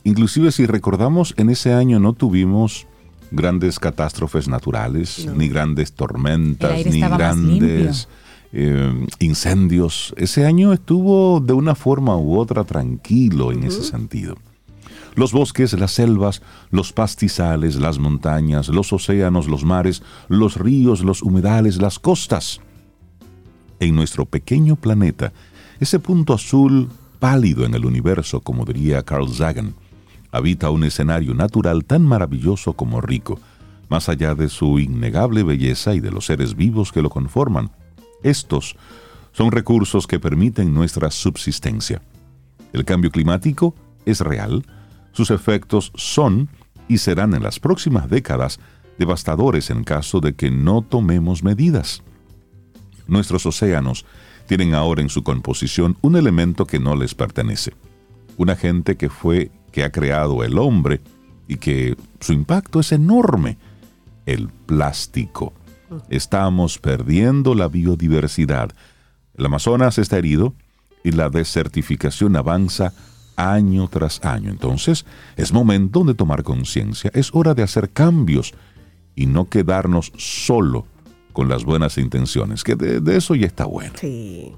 Inclusive si recordamos, en ese año no tuvimos grandes catástrofes naturales, ni grandes tormentas, ni grandes eh, incendios. Ese año estuvo de una forma u otra tranquilo en ese sentido. Los bosques, las selvas, los pastizales, las montañas, los océanos, los mares, los ríos, los humedales, las costas. En nuestro pequeño planeta, ese punto azul pálido en el universo, como diría Carl Sagan, habita un escenario natural tan maravilloso como rico, más allá de su innegable belleza y de los seres vivos que lo conforman. Estos son recursos que permiten nuestra subsistencia. El cambio climático es real, sus efectos son y serán en las próximas décadas devastadores en caso de que no tomemos medidas. Nuestros océanos tienen ahora en su composición un elemento que no les pertenece, un agente que fue que ha creado el hombre y que su impacto es enorme, el plástico. Estamos perdiendo la biodiversidad. El Amazonas está herido y la desertificación avanza año tras año. Entonces, es momento de tomar conciencia, es hora de hacer cambios y no quedarnos solo con las buenas intenciones, que de, eso ya está bueno. Sí.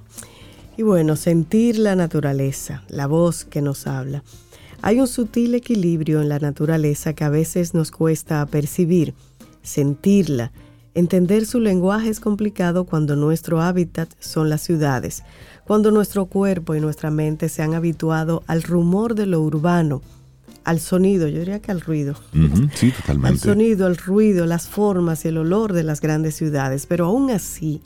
Y bueno, sentir la naturaleza, la voz que nos habla. Hay un sutil equilibrio en la naturaleza que a veces nos cuesta percibir, sentirla. Entender su lenguaje es complicado cuando nuestro hábitat son las ciudades, cuando nuestro cuerpo y nuestra mente se han habituado al rumor de lo urbano, al sonido, yo diría que al ruido. Sí, Al totalmente. sonido, al ruido, las formas y el olor de las grandes ciudades. Pero aún así,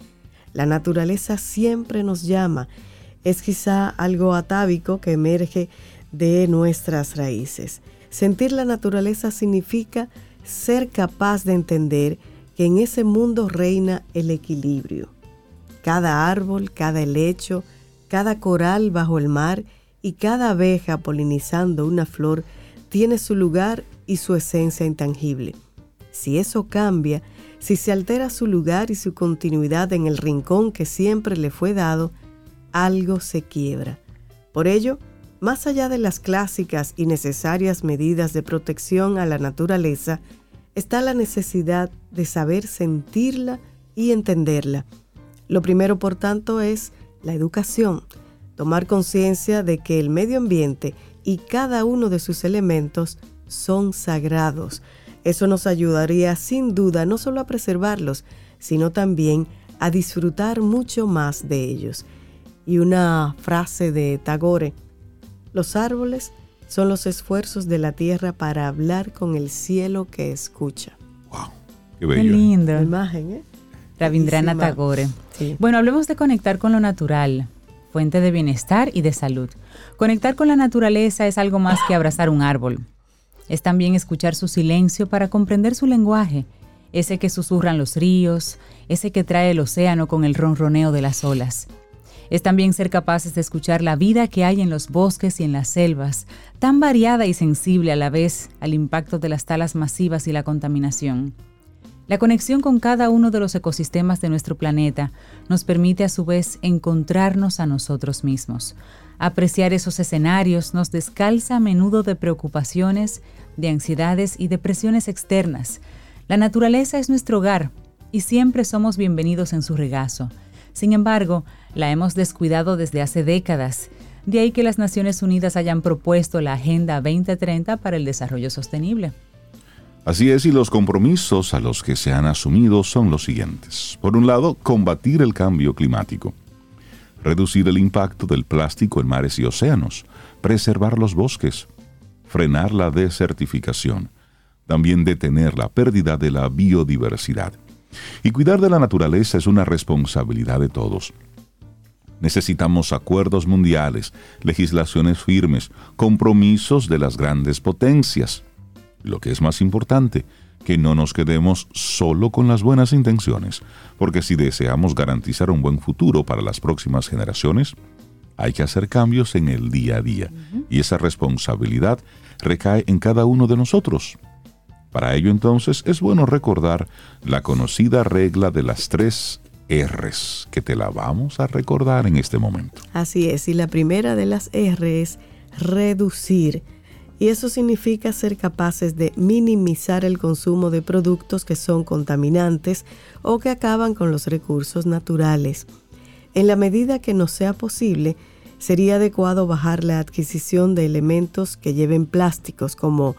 la naturaleza siempre nos llama. Es quizá algo atávico que emerge de nuestras raíces. Sentir la naturaleza significa ser capaz de entender que en ese mundo reina el equilibrio. Cada árbol, cada helecho, cada coral bajo el mar y cada abeja polinizando una flor tiene su lugar y su esencia intangible. Si eso cambia, si se altera su lugar y su continuidad en el rincón que siempre le fue dado, algo se quiebra. Por ello, más allá de las clásicas y necesarias medidas de protección a la naturaleza, está la necesidad de saber sentirla y entenderla. Lo primero, por tanto, es la educación, tomar conciencia de que el medio ambiente y cada uno de sus elementos son sagrados. Eso nos ayudaría sin duda no solo a preservarlos, sino también a disfrutar mucho más de ellos. Y una frase de Tagore, los árboles son los esfuerzos de la tierra para hablar con el cielo que escucha. Wow, qué Qué bello. lindo. La imagen, ¿eh? Rabindranath Bellísima. Tagore. Sí. Bueno, hablemos de conectar con lo natural, fuente de bienestar y de salud. Conectar con la naturaleza es algo más que abrazar un árbol. Es también escuchar su silencio para comprender su lenguaje, ese que susurran los ríos, ese que trae el océano con el ronroneo de las olas. Es también ser capaces de escuchar la vida que hay en los bosques y en las selvas, tan variada y sensible a la vez al impacto de las talas masivas y la contaminación. La conexión con cada uno de los ecosistemas de nuestro planeta nos permite a su vez encontrarnos a nosotros mismos. Apreciar esos escenarios nos descalza a menudo de preocupaciones, de ansiedades y depresiones externas. La naturaleza es nuestro hogar y siempre somos bienvenidos en su regazo. Sin embargo, la hemos descuidado desde hace décadas. De ahí que las Naciones Unidas hayan propuesto la Agenda 2030 para el Desarrollo Sostenible. Así es, y los compromisos a los que se han asumido son los siguientes. Por un lado, combatir el cambio climático, reducir el impacto del plástico en mares y océanos, preservar los bosques, frenar la desertificación, también detener la pérdida de la biodiversidad. Y cuidar de la naturaleza es una responsabilidad de todos. Necesitamos acuerdos mundiales, legislaciones firmes, compromisos de las grandes potencias. Lo que es más importante, que no nos quedemos solo con las buenas intenciones, porque si deseamos garantizar un buen futuro para las próximas generaciones, hay que hacer cambios en el día a día, y esa responsabilidad recae en cada uno de nosotros. Para ello entonces es bueno recordar la conocida regla de las tres R's, que te la vamos a recordar en este momento. Así es, y la primera de las R es reducir. Y eso significa ser capaces de minimizar el consumo de productos que son contaminantes o que acaban con los recursos naturales. En la medida que nos sea posible, sería adecuado bajar la adquisición de elementos que lleven plásticos como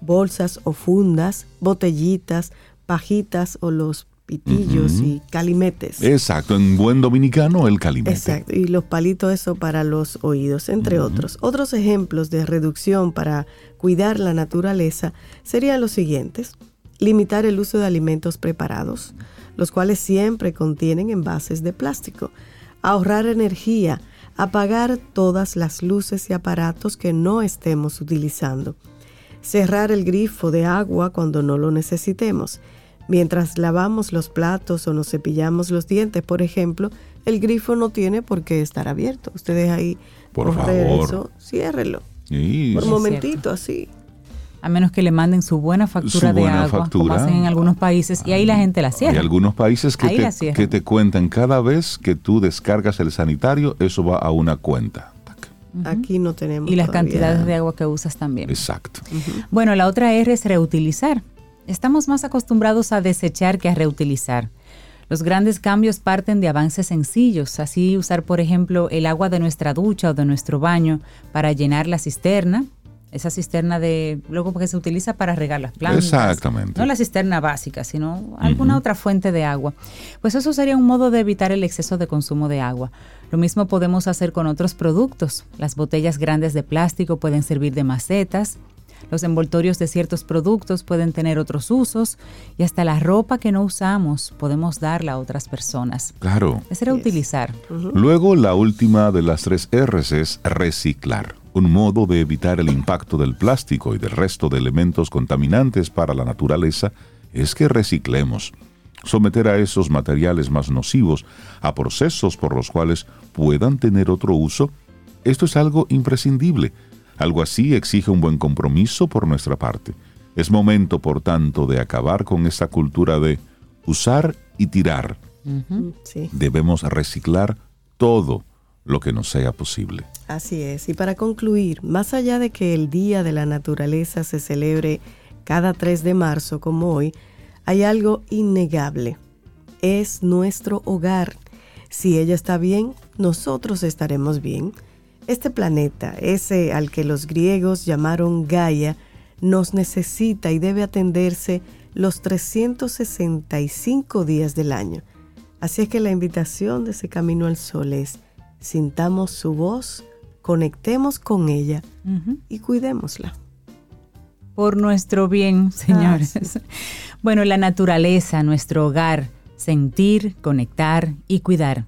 bolsas o fundas, botellitas, pajitas o los pitillos y calimetes. Exacto, en buen dominicano el calimete. Exacto, y los palitos eso para los oídos, entre otros. Otros ejemplos de reducción para cuidar la naturaleza serían los siguientes. Limitar el uso de alimentos preparados, los cuales siempre contienen envases de plástico. Ahorrar energía, apagar todas las luces y aparatos que no estemos utilizando. Cerrar el grifo de agua cuando no lo necesitemos. Mientras lavamos los platos o nos cepillamos los dientes, por ejemplo, el grifo no tiene por qué estar abierto. Ustedes ahí Por favor. eso, ciérrelo. Sí, Por un momentito, así. A menos que le manden su buena factura Su de buena agua, como factura. hacen en algunos países, y ahí la gente la Hay cierra. algunos países que te, que te cuentan cada vez que tú descargas el sanitario, eso va a una cuenta. Aquí no tenemos. Y las todavía- cantidades de agua que usas también. Exacto. Bueno, la otra R es reutilizar. Estamos más acostumbrados a desechar que a reutilizar. Los grandes cambios parten de avances sencillos, así usar, por ejemplo, el agua de nuestra ducha o de nuestro baño para llenar la cisterna, esa cisterna de luego porque se utiliza para regar las plantas. Exactamente. No la cisterna básica, sino alguna otra fuente de agua. Pues eso sería un modo de evitar el exceso de consumo de agua. Lo mismo podemos hacer con otros productos. Las botellas grandes de plástico pueden servir de macetas. Los envoltorios de ciertos productos pueden tener otros usos y hasta la ropa que no usamos podemos darla a otras personas. Claro. Es reutilizar. Luego, la última de las tres R's es reciclar, un modo de evitar el impacto del plástico y del resto de elementos contaminantes para la naturaleza es que reciclemos. Someter a esos materiales más nocivos a procesos por los cuales puedan tener otro uso, esto es algo imprescindible. Algo así exige un buen compromiso por nuestra parte. Es momento, por tanto, de acabar con esta cultura de usar y tirar. Sí, Debemos reciclar todo lo que nos sea posible. así es. Y para concluir, más allá de que el Día de la Naturaleza se celebre cada 3 de marzo como hoy, hay algo innegable. Es nuestro hogar. Si ella está bien, nosotros estaremos bien. Este planeta, ese al que los griegos llamaron Gaia, nos necesita y debe atenderse los 365 días del año. Así es que la invitación de ese camino al sol es, sintamos su voz, conectemos con ella y cuidémosla. Por nuestro bien, señores. Bueno, la naturaleza, nuestro hogar, sentir, conectar y cuidar.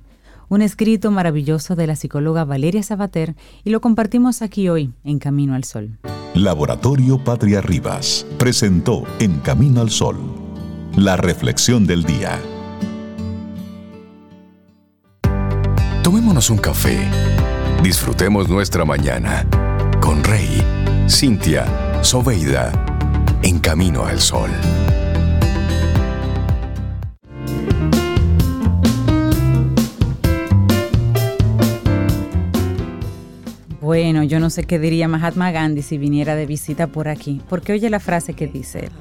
Un escrito maravilloso de la psicóloga Valeria Sabater y lo compartimos aquí hoy en Camino al Sol. Laboratorio Patria Rivas presentó En Camino al Sol, la reflexión del día. Tomémonos un café. Disfrutemos nuestra mañana con Rey, Cintia, Soveida, en camino al sol. Bueno, yo no sé qué diría Mahatma Gandhi si viniera de visita por aquí, porque oye la frase que dice él.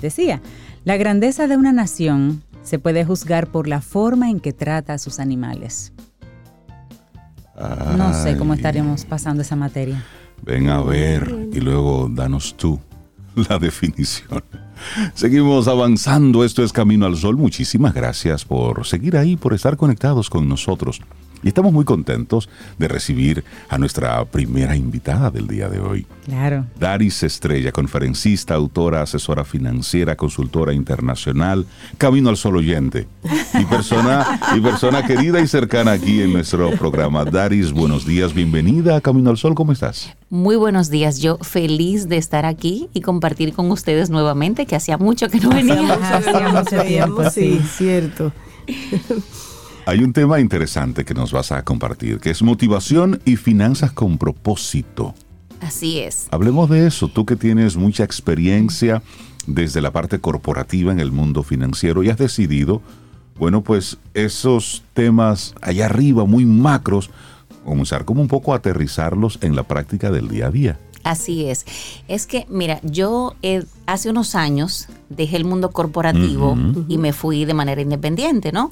Decía, la grandeza de una nación se puede juzgar por la forma en que trata a sus animales. No sé cómo Ay, estaríamos pasando esa materia. Ven a ver y luego danos tú la definición. Seguimos avanzando, esto es Camino al Sol. Muchísimas gracias por seguir ahí, por estar conectados con nosotros. Y estamos muy contentos de recibir a nuestra primera invitada del día de hoy. Claro. Daris Estrella, conferencista, autora, asesora financiera, consultora internacional, Camino al Sol oyente y persona, y persona querida y cercana aquí en nuestro programa. Daris, buenos días, bienvenida a Camino al Sol, ¿cómo estás? Muy buenos días, yo feliz de estar aquí y compartir con ustedes nuevamente, que hacía mucho que no venía. Hacía mucho tiempo, sí. cierto. Hay un tema interesante que nos vas a compartir, que es motivación y finanzas con propósito. Así es. Hablemos de eso, tú que tienes mucha experiencia desde la parte corporativa en el mundo financiero y has decidido, bueno, pues esos temas allá arriba, muy macros, comenzar como un poco a aterrizarlos en la práctica del día a día. Así es. Es que, mira, yo eh, hace unos años dejé el mundo corporativo y me fui de manera independiente, ¿no?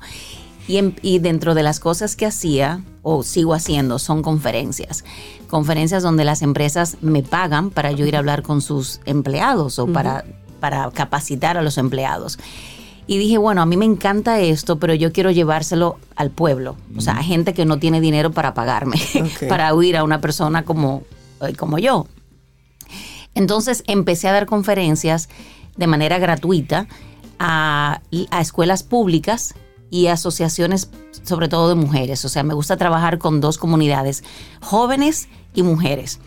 Y, en- y dentro de las cosas que hacía o sigo haciendo son conferencias. Conferencias donde las empresas me pagan para yo ir a hablar con sus empleados o para, para capacitar a los empleados. Y dije, bueno, a mí me encanta esto, pero yo quiero llevárselo al pueblo. O sea, a gente que no tiene dinero para pagarme, para oír a una persona como, eh, como yo. Entonces empecé a dar conferencias de manera gratuita a, a escuelas públicas y asociaciones, sobre todo de mujeres. O sea, me gusta trabajar con dos comunidades, jóvenes y mujeres.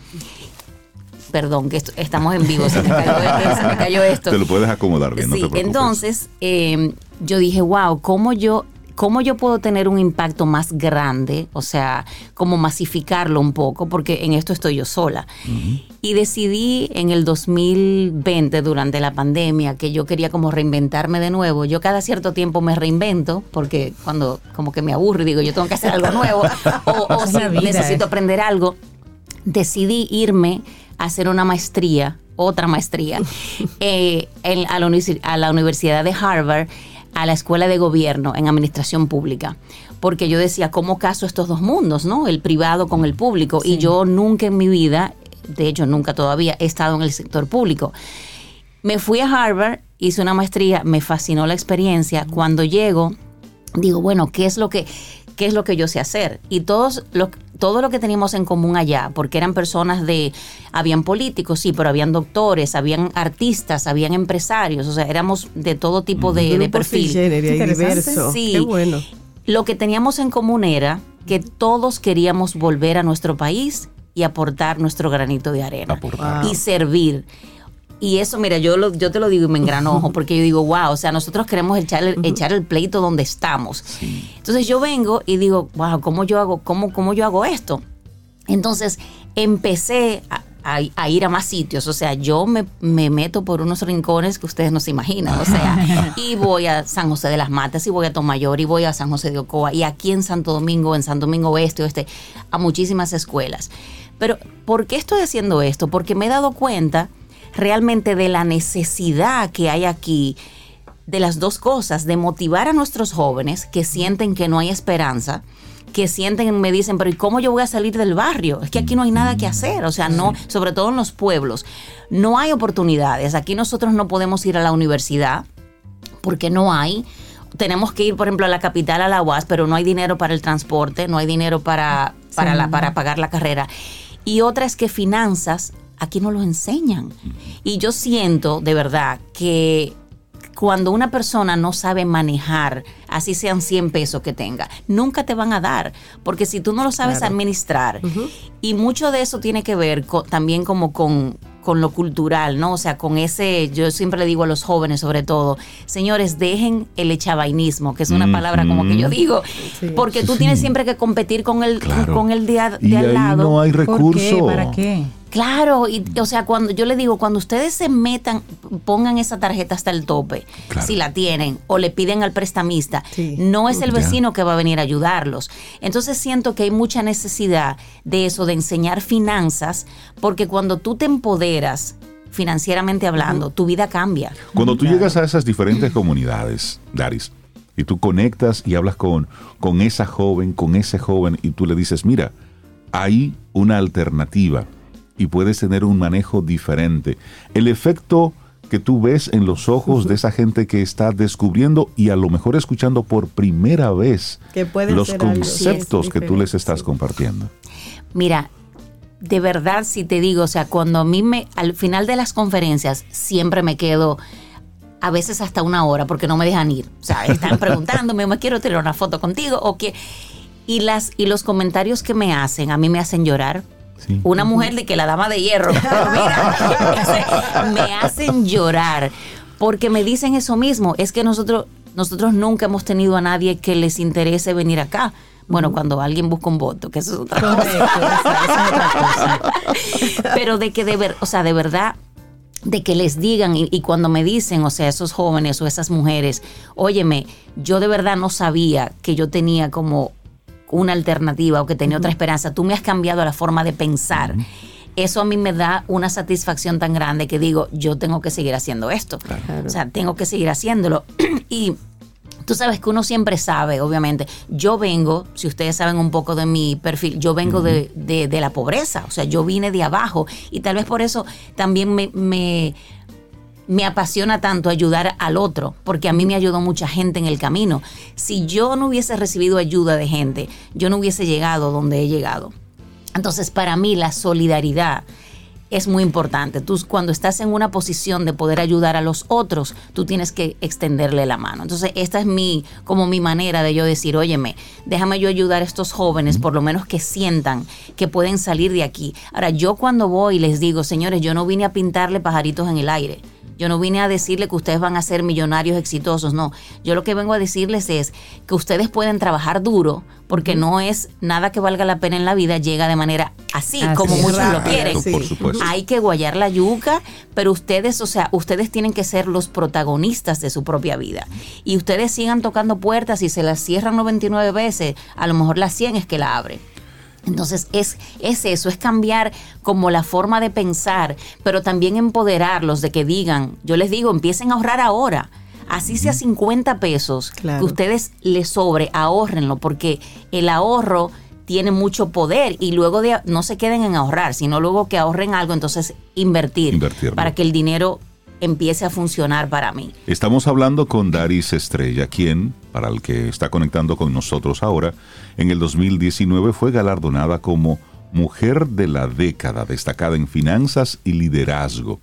Perdón, que esto- estamos en vivo, se me cayó, esto, se me cayó esto. Te lo puedes acomodar bien, no te preocupes. entonces eh, yo dije, wow, ¿cómo yo, ¿cómo yo puedo tener un impacto más grande? O sea, como masificarlo un poco, porque en esto estoy yo sola. Y decidí en el 2020, durante la pandemia, que yo quería como reinventarme de nuevo. Yo cada cierto tiempo me reinvento, porque cuando como que me aburro y digo, yo tengo que hacer algo nuevo, o, o si necesito aprender algo. decidí irme a hacer una maestría, otra maestría, eh, en- a, la, a la Universidad de Harvard, a la Escuela de Gobierno en Administración Pública. Porque yo decía, ¿cómo caso estos dos mundos, no? El privado con el público. Y yo nunca en mi vida, de hecho nunca todavía, he estado en el sector público. Me fui a Harvard, hice una maestría, me fascinó la experiencia. Cuando llego, digo, bueno, ¿qué es lo que, qué es lo que yo sé hacer? Y todos lo, todo lo que teníamos en común allá, porque eran personas de, habían políticos, sí, pero habían doctores, habían artistas, habían empresarios, o sea, éramos de todo tipo de, de perfil. diverso. Sí. Qué bueno. Lo que teníamos en común era que todos queríamos volver a nuestro país y aportar nuestro granito de arena Aportar. y servir. Y eso, mira, yo, lo- yo te lo digo y me engranojo porque yo digo, wow, o sea, nosotros queremos echar el, echar el pleito donde estamos. Entonces yo vengo y digo, wow, ¿cómo yo hago, cómo, cómo yo hago esto? Entonces empecé a, a- a ir a más sitios, o sea, yo me, me meto por unos rincones que ustedes no se imaginan, o sea, y voy a San José de las Matas, y voy a Tomayor, y voy a San José de Ocoa, y aquí en Santo Domingo, en Santo Domingo Oeste, Oeste, a muchísimas escuelas. Pero, ¿por qué estoy haciendo esto? Porque me he dado cuenta realmente de la necesidad que hay aquí de las dos cosas, de motivar a nuestros jóvenes que sienten que no hay esperanza, que sienten, me dicen, pero ¿y cómo yo voy a salir del barrio? Es que aquí no hay nada que hacer, o sea, no, sobre todo en los pueblos, no hay oportunidades. Aquí nosotros no podemos ir a la universidad porque no hay. Tenemos que ir, por ejemplo, a la capital, a la UAS, pero no hay dinero para el transporte, no hay dinero para, para, la, para pagar la carrera. Y otra es que finanzas aquí no lo enseñan. Y yo siento de verdad que cuando una persona no sabe manejar, así sean 100 pesos que tenga, nunca te van a dar, porque si tú no lo sabes administrar, y mucho de eso tiene que ver también como con, con lo cultural, ¿no? O sea, con ese, yo siempre le digo a los jóvenes sobre todo, señores, dejen el echabainismo, que es una palabra como que yo digo, porque tú tienes siempre que competir con el, Claro. con el de, a- de Y al ahí lado. no hay ¿Por recurso. qué? ¿Para qué? Claro, y o sea, cuando yo le digo, cuando ustedes se metan, pongan esa tarjeta hasta el tope, Claro. si la tienen, o le piden al prestamista, Sí. no es el vecino que va a venir a ayudarlos. Entonces siento que hay mucha necesidad de eso, de enseñar finanzas, porque cuando tú te empoderas financieramente hablando, tu vida cambia. Cuando tú llegas a esas diferentes comunidades, Daris, y tú conectas y hablas con, con esa joven, con ese joven, y tú le dices, mira, hay una alternativa y puedes tener un manejo diferente. El efecto que tú ves en los ojos de esa gente que está descubriendo y a lo mejor escuchando por primera vez Que los conceptos sí, que tú les estás sí. compartiendo. Mira, de verdad, si te digo, o sea, cuando a mí me, al final de las conferencias, siempre me quedo a veces hasta una hora porque no me dejan ir. O sea, están preguntándome, me quiero tirar una foto contigo o qué. Y, las, y los comentarios que me hacen, a mí me hacen llorar. Sí. Una mujer de que la dama de hierro, pero mira, me hacen llorar porque me dicen eso mismo. Es que nosotros, nosotros nunca hemos tenido a nadie que les interese venir acá. Bueno, cuando alguien busca un voto, que eso es otra cosa. Correcto, esa- esa es otra cosa. Pero de que de ver, o sea, de verdad, de que les digan y, y cuando me dicen, o sea, esos jóvenes o esas mujeres, óyeme, yo de verdad no sabía que yo tenía como una alternativa o que tenía otra esperanza. Tú me has cambiado la forma de pensar. Eso a mí me da una satisfacción tan grande que digo, yo tengo que seguir haciendo esto. O sea, tengo que seguir haciéndolo. y Tú sabes que uno siempre sabe, obviamente. Yo vengo, si ustedes saben un poco de mi perfil, yo vengo de, de- de la pobreza, o sea, yo vine de abajo y tal vez por eso también me, me, me apasiona tanto ayudar al otro, porque a mí me ayudó mucha gente en el camino. Si yo no hubiese recibido ayuda de gente, yo no hubiese llegado donde he llegado. Entonces, para mí la solidaridad es muy importante. Tú cuando estás en una posición de poder ayudar a los otros, tú tienes que extenderle la mano. Entonces, esta es mi como mi manera de yo decir, "Óyeme, déjame yo ayudar a estos jóvenes por lo menos que sientan que pueden salir de aquí." Ahora, yo cuando voy les digo, "Señores, yo no vine a pintarle pajaritos en el aire." Yo no vine a decirle que ustedes van a ser millonarios exitosos, no. Yo lo que vengo a decirles es que ustedes pueden trabajar duro porque no es nada que valga la pena en la vida llega de manera así, Así como muchos lo quieren. sí. Por supuesto. Hay que guayar la yuca, pero ustedes, o sea, ustedes tienen que ser los protagonistas de su propia vida. Y ustedes sigan tocando puertas y se las cierran 99 veces, a lo mejor las 100 es que la abren. Entonces es, es eso, es cambiar como la forma de pensar, pero también empoderarlos de que digan, yo les digo, empiecen a ahorrar ahora. Así sea 50 pesos, Claro. que ustedes les sobre, ahórrenlo, porque el ahorro tiene mucho poder y luego de no se queden en ahorrar, sino luego que ahorren algo, entonces invertir Invertirlo. para que el dinero empiece a funcionar para mí. Estamos hablando con Daris Estrella, quien, para el que está conectando con nosotros ahora, en el 2019 fue galardonada como Mujer de la Década, destacada en finanzas y liderazgo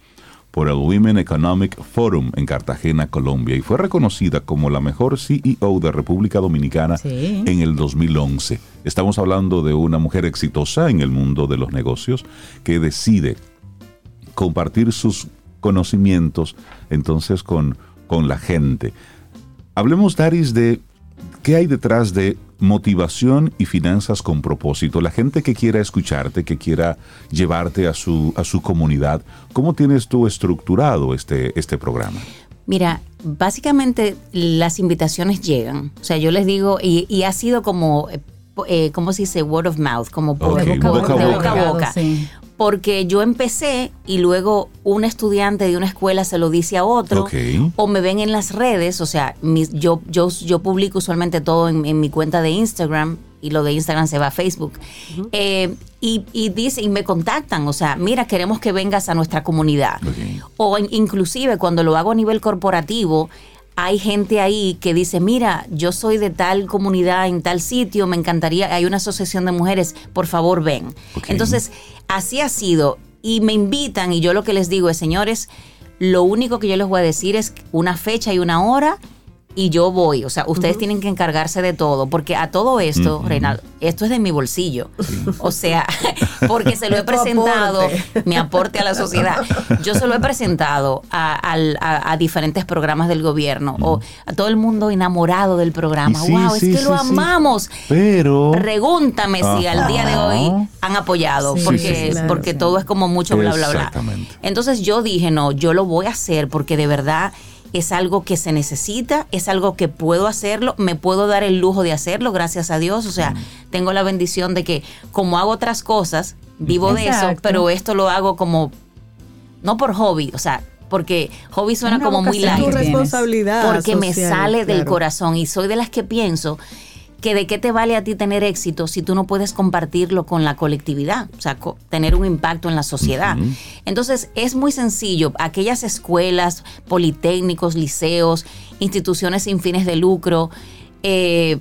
por el Women Economic Forum en Cartagena, Colombia, y fue reconocida como la mejor CEO de República Dominicana Sí. en el 2011. Estamos hablando de una mujer exitosa en el mundo de los negocios que decide compartir sus conocimientos entonces con, con la gente. Hablemos, Daris, de qué hay detrás de motivación y finanzas con propósito. La gente que quiera escucharte, que quiera llevarte a su, a su comunidad, ¿cómo tienes tú estructurado este, este programa? Mira, básicamente las invitaciones llegan. O sea, yo les digo, y, y ha sido como, eh, eh, ¿cómo se dice? Word of mouth, como por, Ok, de boca a boca. boca a boca. Sí. Porque yo empecé y luego un estudiante de una escuela se lo dice a otro. Ok. O me ven en las redes, o sea, mis- yo, yo, yo publico usualmente todo en, en mi cuenta de Instagram y lo de Instagram se va a Facebook. Eh, y, y dice, y me contactan, o sea, mira, queremos que vengas a nuestra comunidad. Ok. O in- inclusive cuando lo hago a nivel corporativo, hay gente ahí que dice, mira, yo soy de tal comunidad en tal sitio, me encantaría, hay una asociación de mujeres, por favor ven. Entonces, así ha sido. Y me invitan y yo lo que les digo es, señores, lo único que yo les voy a decir es una fecha y una hora y yo voy. O sea, ustedes tienen que encargarse de todo, porque a todo esto. Reinaldo, esto es de mi bolsillo. O sea, porque se lo he presentado, aporte. mi aporte a la sociedad. Yo se lo he presentado a, al- a- a diferentes programas del gobierno o a todo el mundo enamorado del programa. Sí, wow, sí, es que lo amamos. Pero... Pregúntame si al día de hoy han apoyado, Sí, porque, sí, sí, claro. porque todo es como mucho bla, bla, bla. Exactamente. Entonces yo dije, no, yo lo voy a hacer porque de verdad es algo que se necesita, es algo que puedo hacerlo, me puedo dar el lujo de hacerlo, gracias a Dios. O sea, tengo la bendición de que como hago otras cosas, vivo de eso, pero esto lo hago como, no por hobby, o sea, porque hobby suena Una como muy light. responsabilidad. Porque me sale del corazón y soy de las que pienso que de qué te vale a ti tener éxito si tú no puedes compartirlo con la colectividad, o sea, co- tener un impacto en la sociedad. Entonces, es muy sencillo. Aquellas escuelas, politécnicos, liceos, instituciones sin fines de lucro, eh,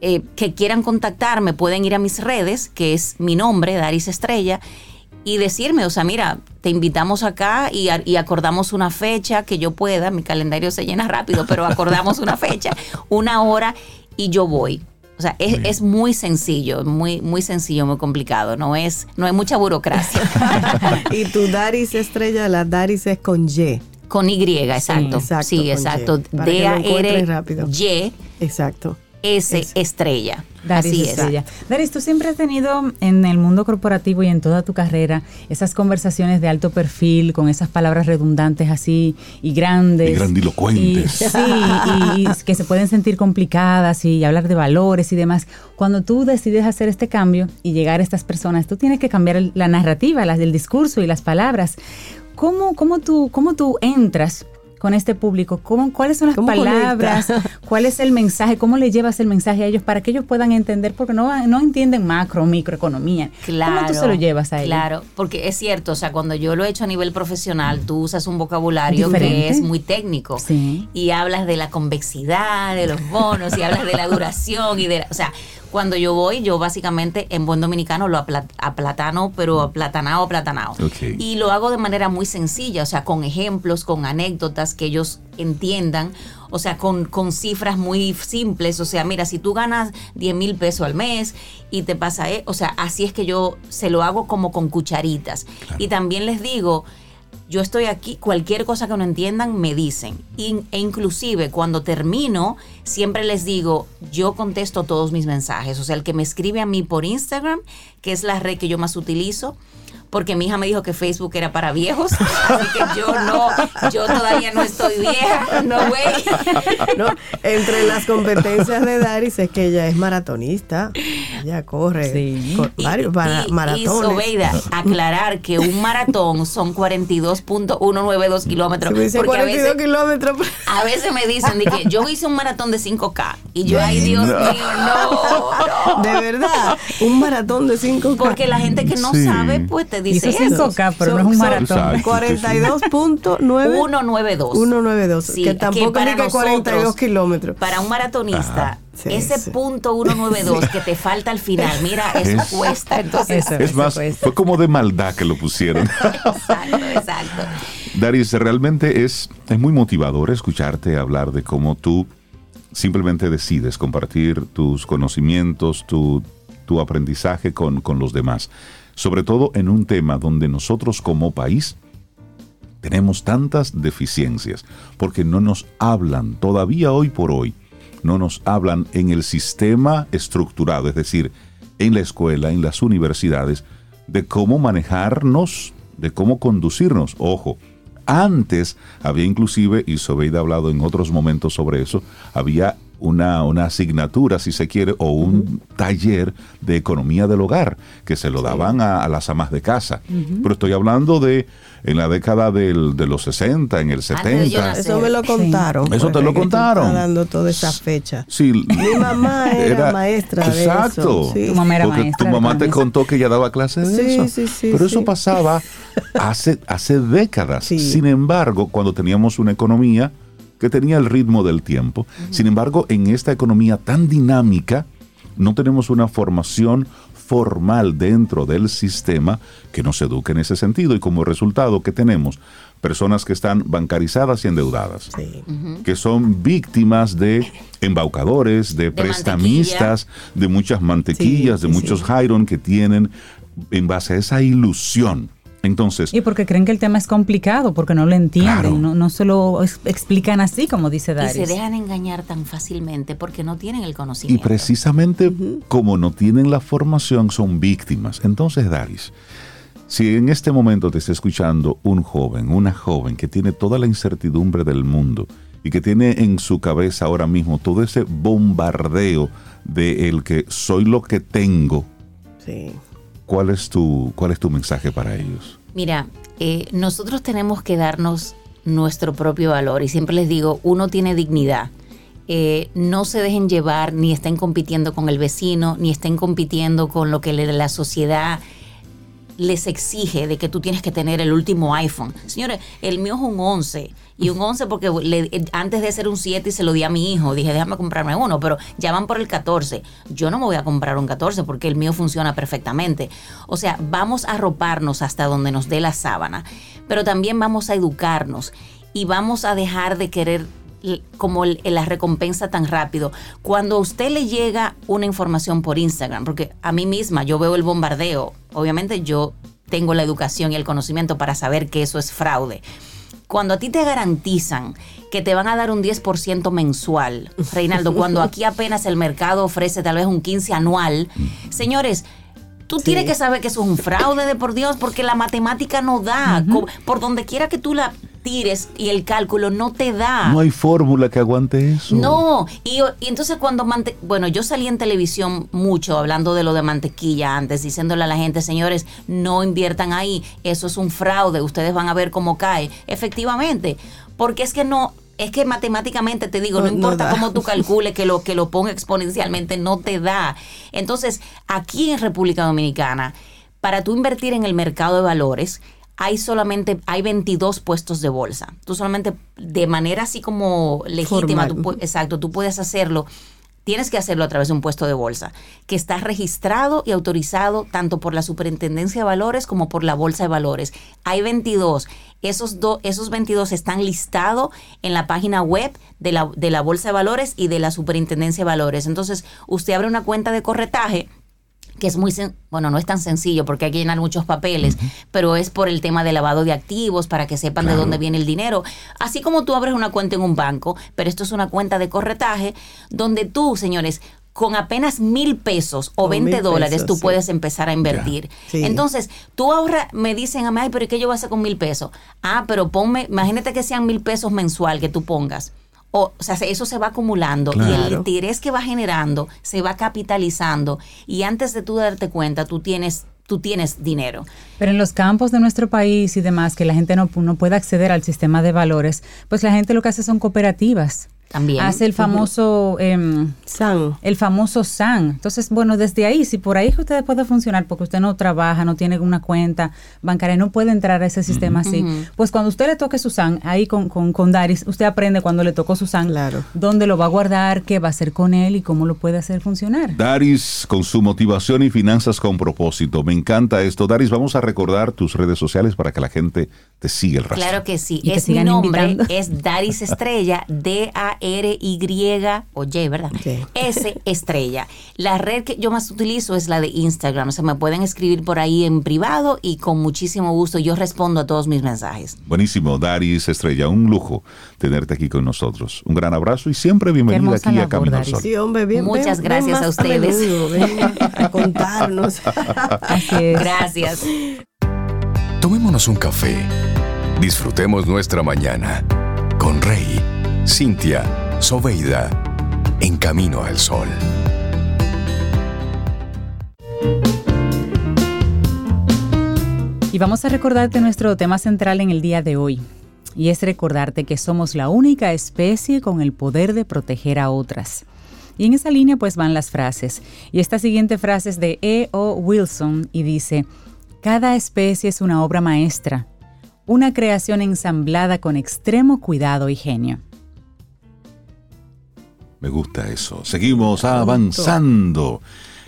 eh, que quieran contactarme pueden ir a mis redes, que es mi nombre, Daris Estrella, y decirme, o sea, mira, te invitamos acá y acordamos una fecha que yo pueda, mi calendario se llena rápido, pero acordamos una fecha, una hora y yo voy. O sea, es, Bien. es muy sencillo, muy, muy sencillo, muy complicado. No es, no hay mucha burocracia. Y tu Daris estrella, la Daris es con Y. Con Y, exacto. exacto, Sí, exacto. encuentres rápido. D-A-R-Y-S Exacto. estrella. Daris Así es. Estrella. Daris, tú siempre has tenido en el mundo corporativo y en toda tu carrera esas conversaciones de alto perfil con esas palabras redundantes así y grandes. Y grandilocuentes. Y- sí, y, y que se pueden sentir complicadas y hablar de valores y demás. Cuando tú decides hacer este cambio y llegar a estas personas, tú tienes que cambiar el- la narrativa, la, el discurso y las palabras. ¿Cómo, cómo, tú, cómo tú entras con este público? ¿Cómo, ¿Cuáles son las ¿Cómo palabras? conecta? ¿Cuál es el mensaje? ¿Cómo le llevas el mensaje a ellos para que ellos puedan entender? Porque no, no entienden macro, microeconomía. Claro. ¿Cómo tú se lo llevas a ellos? Claro, porque es cierto, o sea, cuando yo lo he hecho a nivel profesional, tú usas un vocabulario Diferente. que es muy técnico. Sí. Y hablas de la convexidad, de los bonos, y hablas de la duración y de, la- o sea, cuando yo voy, yo básicamente en buen dominicano lo apla- aplatano, pero aplatanado, aplatanado. Ok. Y lo hago de manera muy sencilla, o sea, con ejemplos, con anécdotas que ellos entiendan, o sea, con, con cifras muy simples, o sea, mira, si tú ganas 10 mil pesos al mes y te pasa, eh, o sea, así es que yo se lo hago como con cucharitas. Y también les digo, Yo estoy aquí, cualquier cosa que no entiendan, me dicen. E inclusive cuando termino, siempre les digo, yo contesto todos mis mensajes. O sea, el que me escribe a mí por Instagram, que es la red que yo más utilizo, porque mi hija me dijo que Facebook era para viejos, así que yo no, yo todavía no estoy vieja, no güey. No, entre las competencias de Daris es que ella es maratonista. Ella corre Sí. cor- varios y, maratones. Sobeida, aclarar que un maratón son 42.192 kilómetros. Se me dice porque a 42 veces, kilómetros. pues. a veces me dicen de que yo hice un maratón de 5K y yo, ay Dios mío, no, no. De verdad, un maratón de 5 Porque la gente que no Sí. sabe, pues te dice Hizo eso. 5K, pero Son- no es un maratón. Exacto. 42.9 192. 192, Sí, que tampoco para es que 42 nosotros, kilómetros. Para un maratonista, Sí, ese sí. punto 192 que te falta al final, mira, eso Es- cuesta. Entonces, Eso. Es más, fue como de maldad que lo pusieron. exacto, exacto. Daris, realmente es, es muy motivador escucharte hablar de cómo tú simplemente decides compartir tus conocimientos, tu, tu aprendizaje con, con los demás. Sobre todo en un tema donde nosotros como país tenemos tantas deficiencias, porque no nos hablan todavía hoy por hoy, no nos hablan en el sistema estructurado, es decir, en la escuela, en las universidades, de cómo manejarnos, de cómo conducirnos. Ojo, antes había inclusive, y Sobeida ha hablado en otros momentos sobre eso, había una, una asignatura, si se quiere, o un taller de economía del hogar que se lo daban a, a las amas de casa. Pero estoy hablando de en la década del- de los 60, en el Antes de yo 70. nacer. Eso me lo contaron. Eso te lo contaron. dando toda esa fecha. Sí, Mi mamá era, maestra de Exacto. eso. sí. Tu mamá era Porque maestra tu de mamá te contó que ella daba clases de Sí, eso. sí, sí, Pero eso pasaba hace, hace décadas. Sí. Sin embargo, cuando teníamos una economía que tenía el ritmo del tiempo, sin embargo, en esta economía tan dinámica, no tenemos una formación formal dentro del sistema que nos eduque en ese sentido y como resultado que tenemos personas que están bancarizadas y endeudadas Sí. que son víctimas de embaucadores, de, prestamistas, de muchas mantequillas, Sí, de sí, muchos sí. Jairon que tienen en base a esa ilusión. Entonces, Y porque creen que el tema es complicado, porque no lo entienden, Claro. no, no se lo ex- explican así, como dice Y Daris. se dejan engañar tan fácilmente porque no tienen el y conocimiento. precisamente como no tienen la formación, son víctimas. Entonces, Daris, si en este momento te está escuchando un joven, una joven que tiene toda la incertidumbre del mundo y que tiene en su cabeza ahora mismo todo ese bombardeo de el que soy lo que tengo, Sí. ¿Cuál es tu, cuál es tu mensaje para ellos? Mira, eh, nosotros tenemos que darnos nuestro propio valor y siempre les digo, uno tiene dignidad. Eh, no se dejen llevar ni estén compitiendo con el vecino, ni estén compitiendo con lo que la sociedad les exige de que tú tienes que tener el último iPhone. Señores, el mío es un 11 y un 11 porque antes de ser un 7 y se lo di a mi hijo, dije, déjame comprarme uno, pero ya van por el 14. Yo no me voy a comprar un 14 porque el mío funciona perfectamente. O sea, vamos a arroparnos hasta donde nos dé la sábana, pero también vamos a educarnos y vamos a dejar de querer como la recompensa tan rápido. Cuando a usted le llega una información por Instagram, porque a mí misma yo veo el bombardeo, obviamente yo tengo la educación y el conocimiento para saber que eso es fraude. Cuando a ti te garantizan que te van a dar un 10% mensual, Reinaldo, cuando aquí apenas el mercado ofrece tal vez un 15 anual, señores, tú tienes que saber que eso es un fraude de por Dios, porque la matemática no da. Por donde quiera que tú la tires y el cálculo no te da. No hay fórmula que aguante eso. No, y, y entonces cuando, mante- bueno, yo salí en televisión mucho hablando de lo de mantequilla antes, diciéndole a la gente, señores, no inviertan ahí, eso es un fraude, ustedes van a ver cómo cae. Efectivamente, porque es que no, es que matemáticamente te digo, no, importa cómo tú calcules que lo que lo ponga exponencialmente, no te da. Entonces, aquí en República Dominicana, para tú invertir en el mercado de valores, hay solamente, hay 22 puestos de bolsa. Tú solamente, de manera así como legítima, tú exacto, tú puedes hacerlo. Tienes que hacerlo a través de un puesto de bolsa que está registrado y autorizado tanto por la Superintendencia de Valores como por la Bolsa de Valores. Hay 22. Esos, do- esos 22 están listados en la página web de la, de la Bolsa de Valores y de la Superintendencia de Valores. Entonces, usted abre una cuenta de corretaje que es muy, sen- bueno, no es tan sencillo porque hay que llenar muchos papeles, pero es por el tema de lavado de activos para que sepan Claro. de dónde viene el dinero. Así como tú abres una cuenta en un banco, pero esto es una cuenta de corretaje donde tú, señores, con apenas mil pesos o Con 20 mil dólares pesos, tú sí. puedes empezar a invertir. Sí. Entonces, tú ahorras, me dicen a mí, ay, pero ¿y qué yo voy a hacer con mil pesos? Ah, pero ponme, imagínate que sean mil pesos mensual que tú pongas. O, o sea, se- eso se va acumulando y el interés que va generando se va capitalizando y antes de tú darte cuenta tú tienes tú tienes dinero. Pero en los campos de nuestro país y demás, que la gente no, no puede acceder al sistema de valores, pues la gente lo que hace son cooperativas. También. Hace el famoso... em, San. el famoso SAN. Entonces, bueno, desde ahí, si por ahí es que usted puede funcionar, porque usted no trabaja, no tiene una cuenta bancaria, no puede entrar a ese sistema así, pues cuando usted le toque su SAN, ahí con, con, con Daris, usted aprende cuando le tocó su SAN, Claro. dónde lo va a guardar, qué va a hacer con él y cómo lo puede hacer funcionar. Daris con su motivación y finanzas con propósito. Me encanta esto. Daris, vamos a recordar tus redes sociales para que la gente te siga el rastro. Claro que sí. Y es mi nombre, invitando. es Daris Estrella, D-A-R-Y, o Y, ¿verdad? Sí. S Estrella. La red que yo más utilizo es la de Instagram. O sea, me pueden escribir por ahí en privado y con muchísimo gusto yo respondo a todos mis mensajes. Buenísimo, Daris Estrella, un lujo tenerte aquí con nosotros. Un gran abrazo y siempre bienvenida aquí a Camino al Daris. Sol. Sí, hombre, bien. Muchas ven- gracias ven a ustedes. menudo, ven a contarnos. Gracias. Tomémonos un café. Disfrutemos nuestra mañana con Rey, Cintia, Soveida, en camino al sol. Y vamos a recordarte nuestro tema central en el día de hoy. Y es recordarte que somos la única especie con el poder de proteger a otras. Y en esa línea pues van las frases. Y esta siguiente frase es de E. O. Wilson y dice, cada especie es una obra maestra, una creación ensamblada con extremo cuidado y genio. Me gusta eso. Seguimos avanzando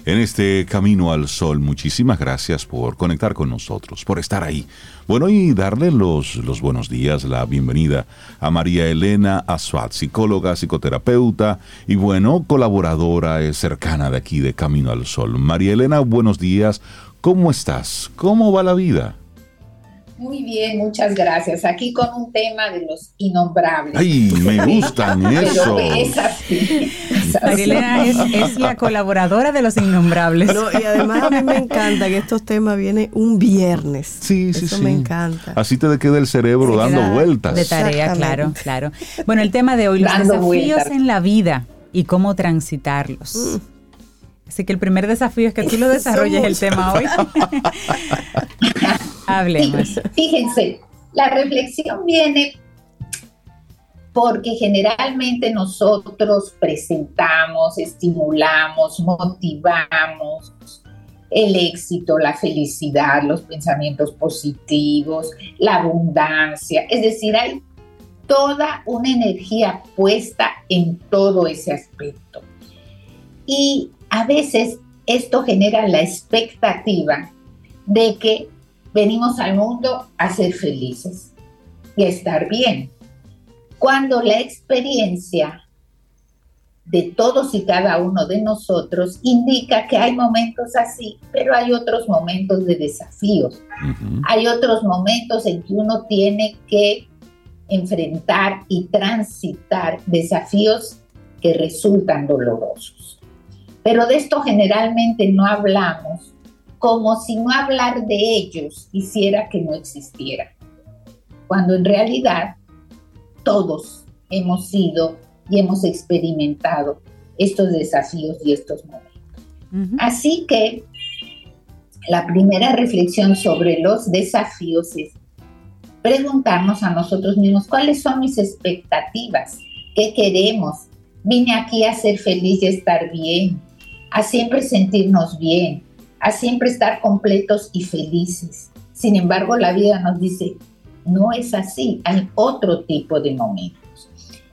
en este camino al sol. Muchísimas gracias por conectar con nosotros, por estar ahí. Bueno, y darle los, los buenos días, la bienvenida a María Elena Asfat, psicóloga, psicoterapeuta y bueno, colaboradora eh, cercana de aquí de Camino al Sol. María Elena, buenos días. ¿Cómo estás? ¿Cómo va la vida? Muy bien, muchas gracias. Aquí con un tema de los innombrables. Ay, me gustan eso. es así. es así. Es, es la colaboradora de los innombrables. No, y además a mí me encanta que estos temas vienen un viernes. Sí, sí, Eso sí. me encanta. Así te queda el cerebro dando vueltas. De tarea, claro, claro. Bueno, el tema de hoy, los Dando desafíos vueltas. en la vida y cómo transitarlos. Así que el primer desafío es que tú lo desarrolles el tema hoy. Hablemos. Fíjense, la reflexión viene porque generalmente nosotros presentamos, estimulamos, motivamos el éxito, la felicidad, los pensamientos positivos, la abundancia. Es decir, hay toda una energía puesta en todo ese aspecto. Y a veces esto genera la expectativa de que venimos al mundo a ser felices y a estar bien. Cuando la experiencia de todos y cada uno de nosotros indica que hay momentos así, pero hay otros momentos de desafíos. Hay otros momentos en que uno tiene que enfrentar y transitar desafíos que resultan dolorosos. Pero de esto generalmente no hablamos como si no hablar de ellos hiciera que no existiera. Cuando en realidad todos hemos sido y hemos experimentado estos desafíos y estos momentos. Así que la primera reflexión sobre los desafíos es preguntarnos a nosotros mismos cuáles son mis expectativas, qué queremos. Vine aquí a ser feliz y estar bien, a siempre sentirnos bien, a siempre estar completos y felices. Sin embargo, la vida nos dice, no es así, hay otro tipo de momentos.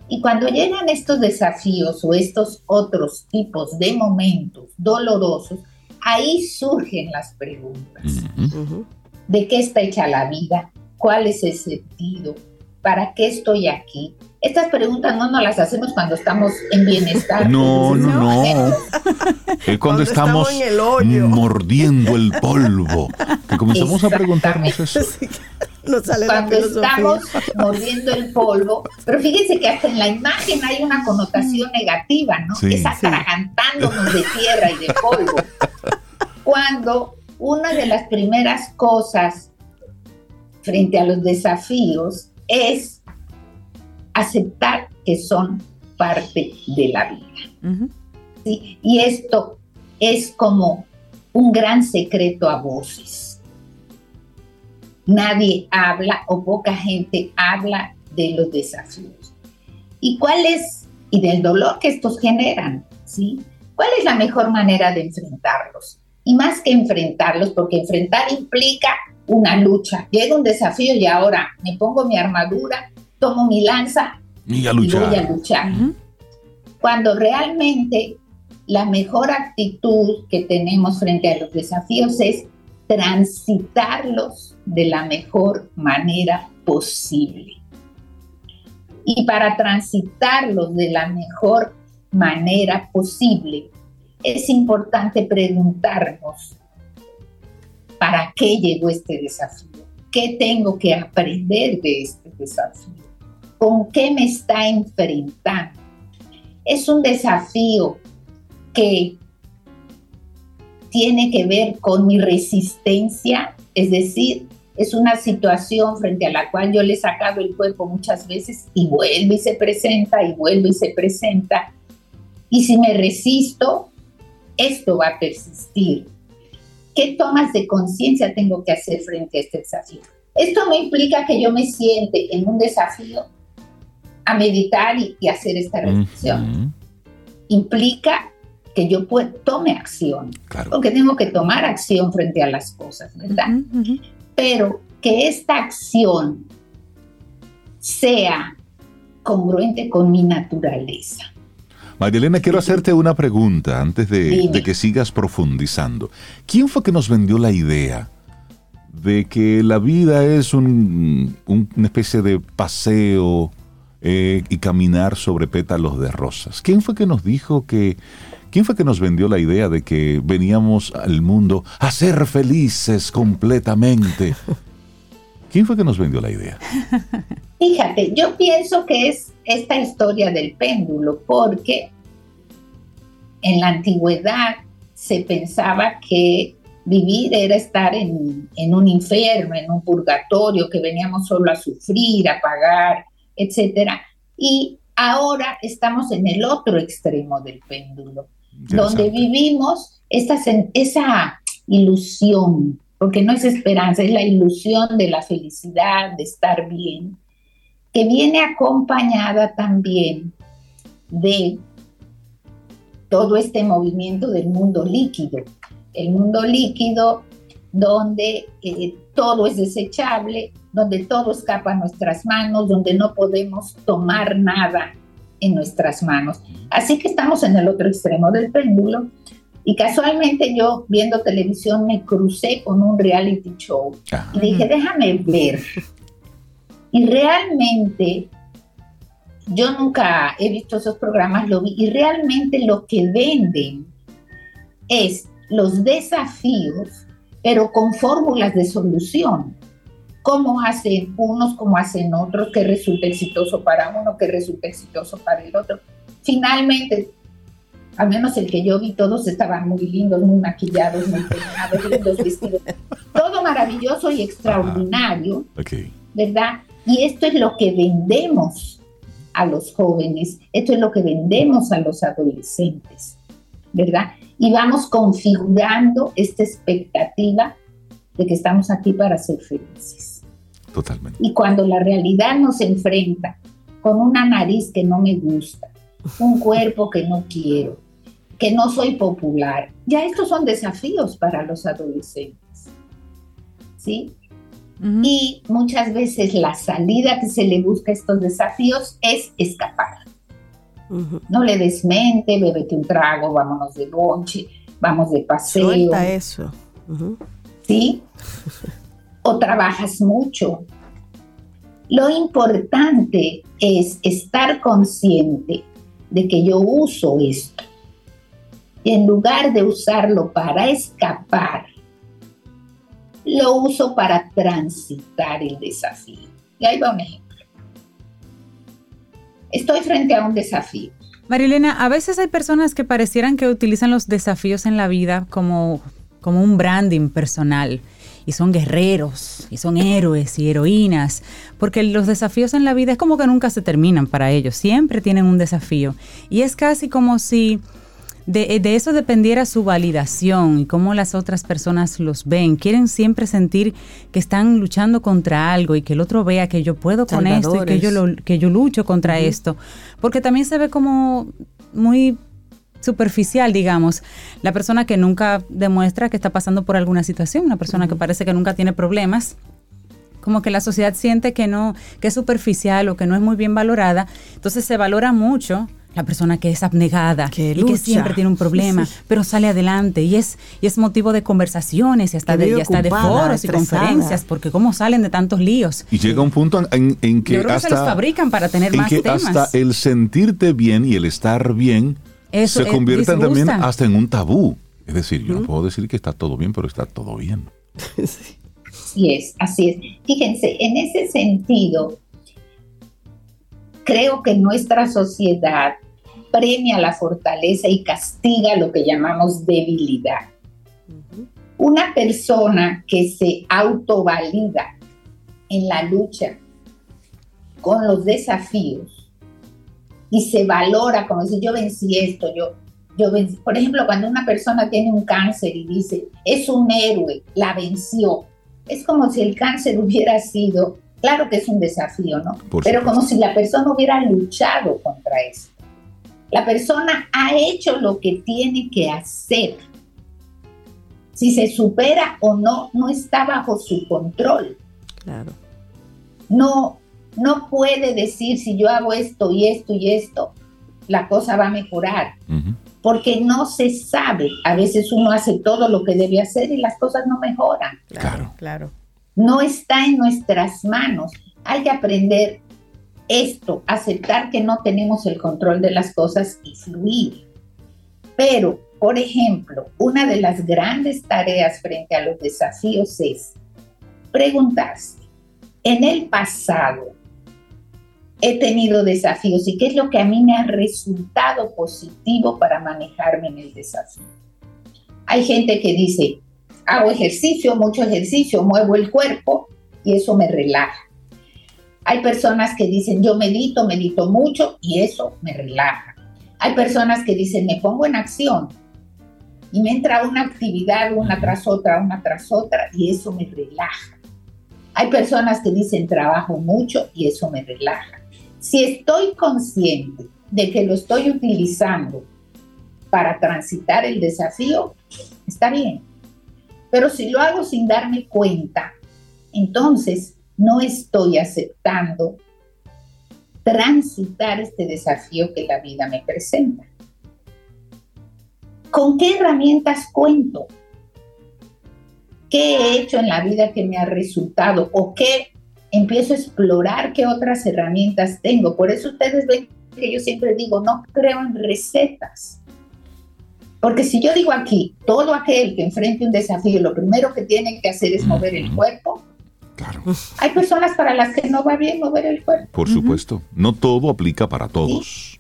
Y cuando llegan estos desafíos o estos otros tipos de momentos dolorosos, ahí surgen las preguntas. ¿De qué está hecha la vida? ¿Cuál es el sentido? ¿Para qué estoy aquí? Estas preguntas no nos las hacemos cuando estamos en bienestar. No, no, no. Es cuando, Cuando estamos estamos en el hoyo. mordiendo el polvo. Que comenzamos a preguntarnos eso. Nos sale la cuando estamos mordiendo el polvo, pero fíjense que hasta en la imagen hay una connotación negativa, ¿no? Sí. es atragantándonos de tierra y de polvo. Cuando una de las primeras cosas frente a los desafíos es aceptar que son parte de la vida. ¿sí? Y esto es como un gran secreto a voces. Nadie habla o poca gente habla de los desafíos. ¿Y cuál es, y del dolor que estos generan, ¿sí? ¿Cuál es la mejor manera de enfrentarlos? Y más que enfrentarlos, porque enfrentar implica una lucha. Llega un desafío y ahora me pongo mi armadura, tomo mi lanza Y a y voy a luchar. cuando realmente la mejor actitud que tenemos frente a los desafíos es transitarlos de la mejor manera posible. Y para transitarlos de la mejor manera posible, es importante preguntarnos, ¿para qué llegó este desafío? ¿Qué tengo que aprender de este desafío? ¿Con qué me está enfrentando? es un desafío que tiene que ver con mi resistencia, es decir, es una situación frente a la cual yo le he sacado el cuerpo muchas veces y vuelve y se presenta y vuelve y se presenta. Y si me resisto, esto va a persistir. ¿Qué tomas de conciencia tengo que hacer frente a este desafío? Esto no implica que yo me siente en un desafío a meditar y, y hacer esta reflexión implica que yo tome acción, Claro. porque tengo que tomar acción frente a las cosas, ¿verdad? Pero que esta acción sea congruente con mi naturaleza. María Elena, quiero hacerte una pregunta antes de, que sigas profundizando. ¿Quién fue que nos vendió la idea de que la vida es un- un- una especie de paseo eh, y caminar sobre pétalos de rosas? ¿Quién fue que nos dijo que... ¿Quién fue que nos vendió la idea de que veníamos al mundo a ser felices completamente? ¿Quién fue que nos vendió la idea? Fíjate, yo pienso que es esta historia del péndulo, porque en la antigüedad se pensaba que vivir era estar en, en un infierno, en un purgatorio, que veníamos solo a sufrir, a pagar, etcétera. Y ahora estamos en el otro extremo del péndulo, donde vivimos esta, esa ilusión, porque no es esperanza, es la ilusión de la felicidad, de estar bien, que viene acompañada también de todo este movimiento del mundo líquido. El mundo líquido donde eh, todo es desechable, donde todo escapa a nuestras manos, donde no podemos tomar nada en nuestras manos. Así que estamos en el otro extremo del péndulo. Y casualmente yo viendo televisión me crucé con un reality show Ah, y dije, déjame ver. Y realmente, yo nunca he visto esos programas, lo vi, y realmente lo que venden es los desafíos, pero con fórmulas de solución. Cómo hacen unos, cómo hacen otros, que resulta exitoso para uno, que resulta exitoso para el otro. Finalmente, al menos el que yo vi, todos estaban muy lindos, muy maquillados, muy peinados, lindos vestidos. Todo maravilloso y extraordinario. ok. ¿verdad? Y esto es lo que vendemos a los jóvenes, esto es lo que vendemos a los adolescentes, ¿verdad? Y vamos configurando esta expectativa de que estamos aquí para ser felices. Totalmente. Y cuando la realidad nos enfrenta con una nariz que no me gusta, un cuerpo que no quiero, que no soy popular, ya estos son desafíos para los adolescentes. ¿Sí? Y muchas veces la salida que se le busca a estos desafíos es escapar. No le desmente, bébete un trago, vámonos de bonche, vamos de paseo, Suelta eso. ¿sí? O trabajas mucho, Lo importante es estar consciente de que yo uso esto. Y en lugar de usarlo para escapar, lo uso para transitar el desafío. Y ahí va un ejemplo. Estoy frente a un desafío. Marilena, a veces hay personas que parecieran que utilizan los desafíos en la vida como, como un branding personal y son guerreros y son héroes y heroínas, porque los desafíos en la vida es como que nunca se terminan para ellos, siempre tienen un desafío y es casi como si de, eso dependiera su validación y cómo las otras personas los ven. Quieren siempre sentir que están luchando contra algo y que el otro vea que yo puedo con esto y que yo, lo, que yo lucho contra esto. Porque también se ve como muy superficial, digamos, la persona que nunca demuestra que está pasando por alguna situación, una persona que parece que nunca tiene problemas, como que la sociedad siente que no, que es superficial o que no es muy bien valorada, entonces se valora mucho la persona que es abnegada y que siempre tiene un problema, pero sale adelante y es, y es motivo de conversaciones y hasta, de, y de foros y conferencias, porque cómo salen de tantos líos. Y llega un punto en, que hasta... Se los fabrican para tener más que Hasta el sentirte bien y el estar bien se convierten también hasta en un tabú. Es decir, yo no puedo decir que está todo bien, pero está todo bien. Así es, así es. Fíjense, en ese sentido, creo que nuestra sociedad premia la fortaleza y castiga lo que llamamos debilidad. Una persona que se autovalida en la lucha con los desafíos y se valora como decir, yo vencí esto, yo, yo vencí. Por ejemplo, cuando una persona tiene un cáncer y dice, es un héroe, la venció, es como si el cáncer hubiera sido, claro que es un desafío, ¿no? Pero como si la persona hubiera luchado contra eso. La persona ha hecho lo que tiene que hacer. Si se supera o no, no está bajo su control. Claro. No, no puede decir si yo hago esto y esto y esto, la cosa va a mejorar. Porque no se sabe. A veces uno hace todo lo que debe hacer y las cosas no mejoran. Claro, claro. No está en nuestras manos. Hay que aprender esto, aceptar que no tenemos el control de las cosas y fluir. Pero, por ejemplo, una de las grandes tareas frente a los desafíos es preguntarse, en el pasado he tenido desafíos y qué es lo que a mí me ha resultado positivo para manejarme en el desafío. Hay gente que dice, hago ejercicio, mucho ejercicio, muevo el cuerpo y eso me relaja. Hay personas que dicen, yo medito, medito mucho y eso me relaja. Hay personas que dicen, me pongo en acción y me entra una actividad una tras otra, una tras otra y eso me relaja. Hay personas que dicen, trabajo mucho y eso me relaja. Si estoy consciente de que lo estoy utilizando para transitar el desafío, está bien. Pero si lo hago sin darme cuenta, entonces no estoy aceptando transitar este desafío que la vida me presenta. ¿Con qué herramientas cuento? ¿Qué he hecho en la vida que me ha resultado? ¿O qué empiezo a explorar qué otras herramientas tengo? Por eso ustedes ven que yo siempre digo, no creo en recetas. Porque si yo digo aquí, todo aquel que enfrente un desafío, lo primero que tiene que hacer es mover el cuerpo, hay personas para las que no va bien mover el cuerpo. Por supuesto, no todo aplica para todos.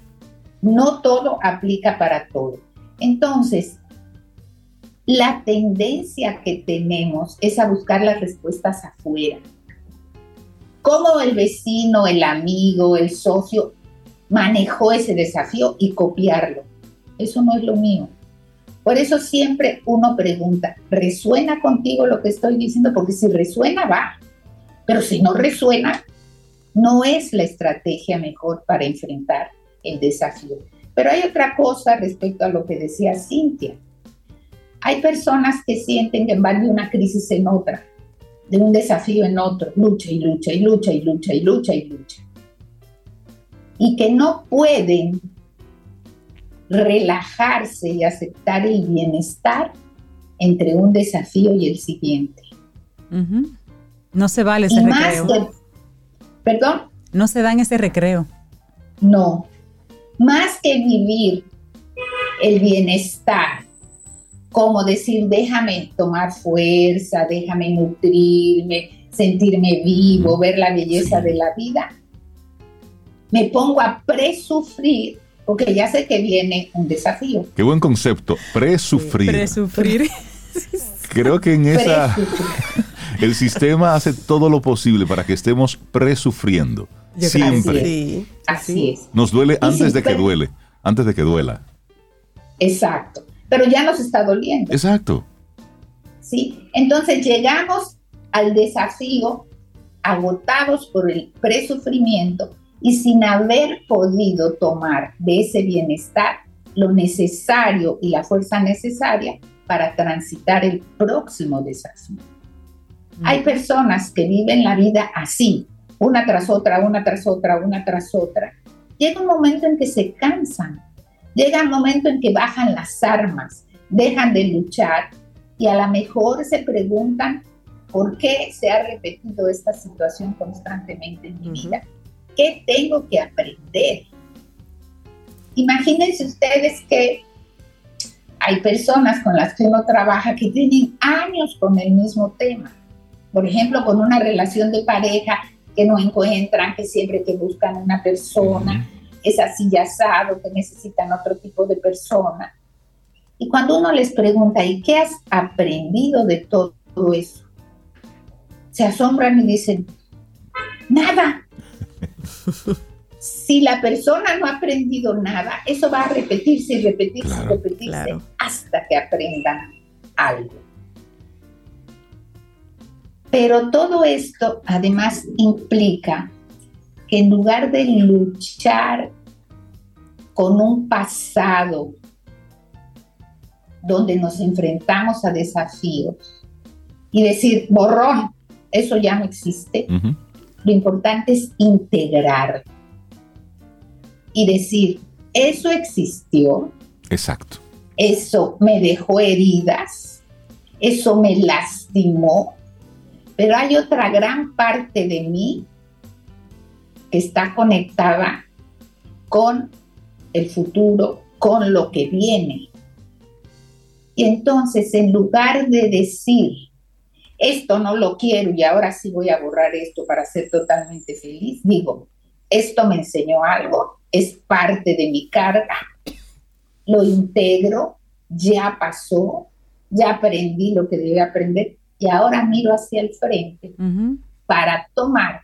No todo aplica para todos. Entonces, la tendencia que tenemos es a buscar las respuestas afuera. Cómo el vecino, el amigo, el socio manejó ese desafío y copiarlo. Eso no es lo mío. Por eso siempre uno pregunta, ¿resuena contigo lo que estoy diciendo? Porque si resuena, va. Pero si no resuena, no es la estrategia mejor para enfrentar el desafío. Pero hay otra cosa respecto a lo que decía Cintia. Hay personas que sienten que van de una crisis en otra, de un desafío en otro, lucha y lucha y lucha y lucha y lucha y lucha. Y que no pueden relajarse y aceptar el bienestar entre un desafío y el siguiente. No se vale ese recreo. Perdón. No se dan ese recreo. No. Más que vivir el bienestar, como decir, déjame tomar fuerza, déjame nutrirme, sentirme vivo, ver la belleza de la vida, me pongo a presufrir porque ya sé que viene un desafío. Qué buen concepto, presufrir. Presufrir. Creo que en esa el sistema hace todo lo posible para que estemos presufriendo. Siempre. Sí, así es. Nos duele antes de que duele, antes de que duela. Exacto. Pero ya nos está doliendo. Exacto. Sí. Entonces llegamos al desafío agotados por el presufrimiento y sin haber podido tomar de ese bienestar lo necesario y la fuerza necesaria para transitar el próximo desafío. Hay personas que viven la vida así, una tras otra, una tras otra, una tras otra. Llega un momento en que se cansan, llega un momento en que bajan las armas, dejan de luchar y a lo mejor se preguntan por qué se ha repetido esta situación constantemente en mi vida. ¿Qué tengo que aprender? Imagínense ustedes que hay personas con las que uno trabaja que tienen años con el mismo tema. Por ejemplo, con una relación de pareja que no encuentran, que siempre que buscan una persona, es así ya asado, que necesitan otro tipo de persona. Y cuando uno les pregunta, ¿y qué has aprendido de todo eso? Se asombran y dicen, nada. si la persona no ha aprendido nada, eso va a repetirse y repetirse y repetirse hasta que aprendan algo. Pero todo esto además implica que en lugar de luchar con un pasado donde nos enfrentamos a desafíos y decir, borrón, eso ya no existe, lo importante es integrar y decir, eso existió. Exacto. Eso me dejó heridas, eso me lastimó, pero hay otra gran parte de mí que está conectada con el futuro, con lo que viene. Y entonces, en lugar de decir, esto no lo quiero y ahora sí voy a borrar esto para ser totalmente feliz, digo, esto me enseñó algo, es parte de mi carga, lo integro, ya pasó, ya aprendí lo que debía aprender y ahora miro hacia el frente para tomar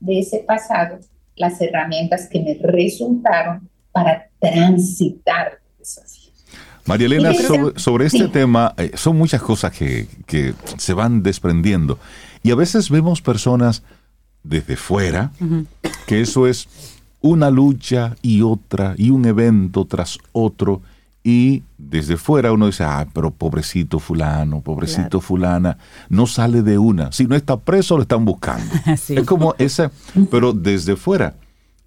de ese pasado las herramientas que me resultaron para transitar desafíos. María Elena, sobre, este tema, eh, son muchas cosas que, que, se van desprendiendo. Y a veces vemos personas desde fuera, que eso es una lucha y otra, y un evento tras otro, y desde fuera uno dice, ah, pero pobrecito fulano, pobrecito fulana, no sale de una. Si no está preso, lo están buscando. Es como esa, pero desde fuera.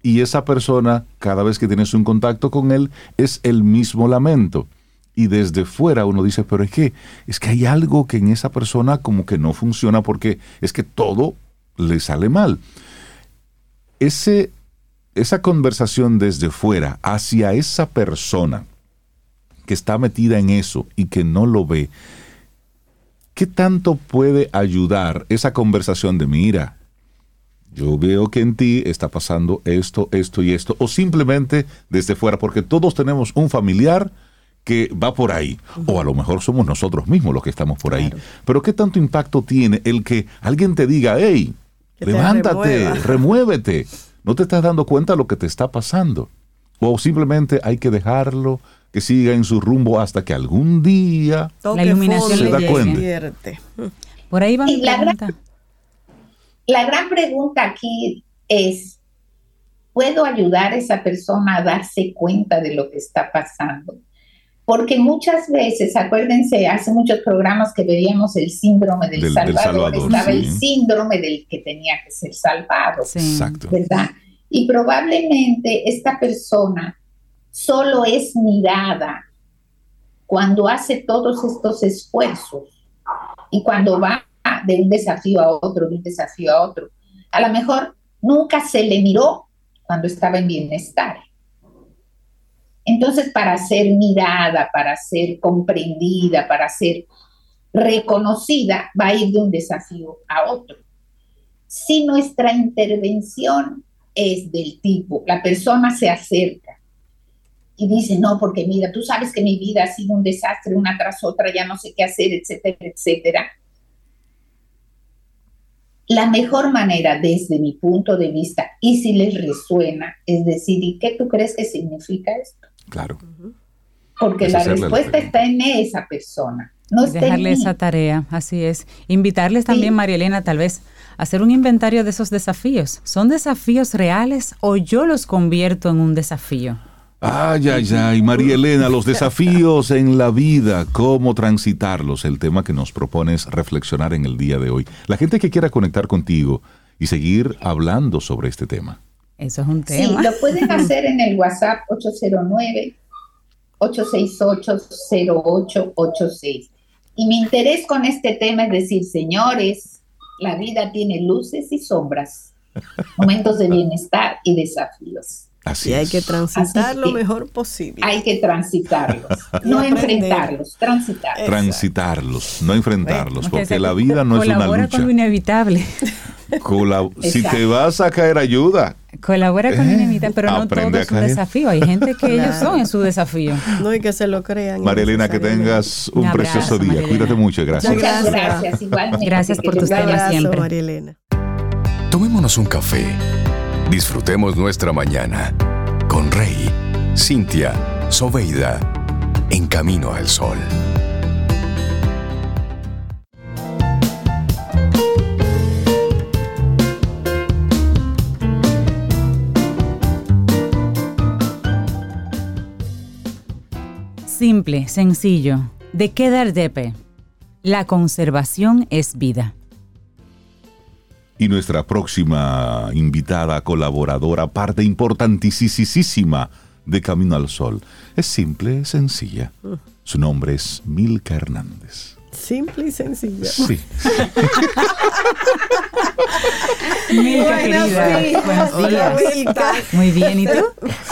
Y esa persona, cada vez que tienes un contacto con él, es el mismo lamento. Y desde fuera uno dice, pero es que, es que hay algo que en esa persona como que no funciona porque es que todo le sale mal. Ese, esa conversación desde fuera hacia esa persona, que está metida en eso y que no lo ve, ¿qué tanto puede ayudar esa conversación de mira? Yo veo que en ti está pasando esto, esto y esto, o simplemente desde fuera, porque todos tenemos un familiar que va por ahí, o a lo mejor somos nosotros mismos los que estamos por ahí. Pero ¿qué tanto impacto tiene el que alguien te diga, hey, levántate, remuévete, no te estás dando cuenta de lo que te está pasando? O simplemente hay que dejarlo, que siga en su rumbo hasta que algún día la iluminación se da cuenta. Por ahí va mi la Gran, la gran pregunta aquí es, ¿puedo ayudar a esa persona a darse cuenta de lo que está pasando? Porque muchas veces, acuérdense, hace muchos programas que veíamos el síndrome del, salvador, estaba el síndrome del que tenía que ser salvado, Exacto. ¿verdad? Y probablemente esta persona solo es mirada cuando hace todos estos esfuerzos y cuando va de un desafío a otro, de un desafío a otro. A lo mejor nunca se le miró cuando estaba en bienestar. Entonces, para ser mirada, para ser comprendida, para ser reconocida, va a ir de un desafío a otro. Si nuestra intervención es del tipo, la persona se acerca y dice, no, porque mira, tú sabes que mi vida ha sido un desastre una tras otra, ya no sé qué hacer, etcétera, etcétera. La mejor manera desde mi punto de vista, y si les resuena, es decir, ¿y qué tú crees que significa esto? Claro. Porque Es la respuesta está en esa persona, no está en Dejarle mí. esa tarea, así es. Invitarles también, Sí. María Elena, tal vez a hacer un inventario de esos desafíos. ¿Son desafíos reales o yo los convierto en un desafío? Ay, ay, ay, María Elena, los desafíos en la vida, cómo transitarlos, el tema que nos propones reflexionar en el día de hoy. La gente que quiera conectar contigo y seguir hablando sobre este tema. Eso es un Sí, tema. lo pueden hacer en el WhatsApp 809-868-0886. Y mi interés con este tema es decir, señores, la vida tiene luces y sombras, momentos de bienestar y desafíos. Así Y hay es. que transitar Así lo mejor posible. Hay que transitarlos, Y no enfrentarlos, transitarlos. Transitarlos, no enfrentarlos, porque la vida no es una colabora lucha. con lo inevitable. Colab- si te vas a caer, ayuda. Colabora con lo Eh, inevitable, pero no aprende todo es un desafío. Hay gente que ellos son en su desafío. No hay que se lo crean. María Elena, que tengas un Un abrazo, precioso día. Cuídate mucho, gracias. Muchas Gracias. gracias, igualmente. Gracias por tus temas siempre. María Elena. Tomémonos un café. Disfrutemos nuestra mañana con Rey, Cintia, Soveida, en camino al sol. Simple, sencillo. ¿De qué dar depe? La conservación es vida. Y nuestra próxima invitada, colaboradora, parte importantísima de Camino al Sol. Es simple, sencilla. Su nombre es Milka Hernández. Simple y sencilla. Sí. Milka, Bueno, querida. sí. Buenos Hola, días. Milka. Muy bien, ¿y tú?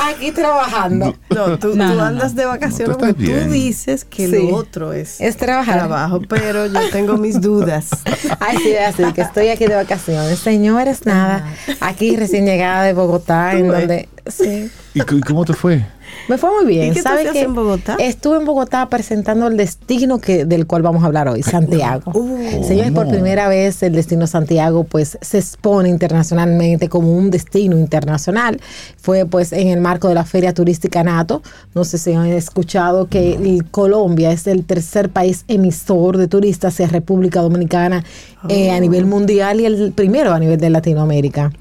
Aquí trabajando. No, tú, No, tú no, andas de vacaciones No, tú dices que Sí. lo otro es, Es trabajar. trabajo, pero yo tengo mis dudas. Ay, sí, así que estoy aquí de vacaciones. Señores, nada. Aquí recién llegada de Bogotá, en ves. donde. Sí. ¿Y, c- y cómo te fue? Me fue muy bien. ¿Y qué tú ¿Sabe hacías qué? en Bogotá? Estuve en Bogotá presentando el destino que, del cual vamos a hablar hoy, Santiago. Uh. Señores, por ¿Cómo? primera vez el destino Santiago pues se expone internacionalmente como un destino internacional. Fue pues en el marco de la Feria Turística Nato. No sé si han escuchado que el Colombia es el tercer país emisor de turistas hacia República Dominicana eh, a nivel mundial y el primero a nivel de Latinoamérica.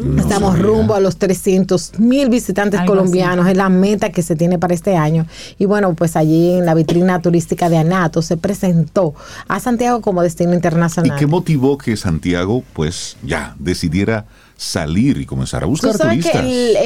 No Estamos sabía. rumbo a los 300 mil visitantes Algo colombianos, es la meta que se tiene para este año. Y bueno, pues allí en la vitrina turística de Anato se presentó a Santiago como destino ¿Y internacional. qué motivó que Santiago, pues, ya decidiera salir y comenzar a Tú buscar sabes que turistas? el,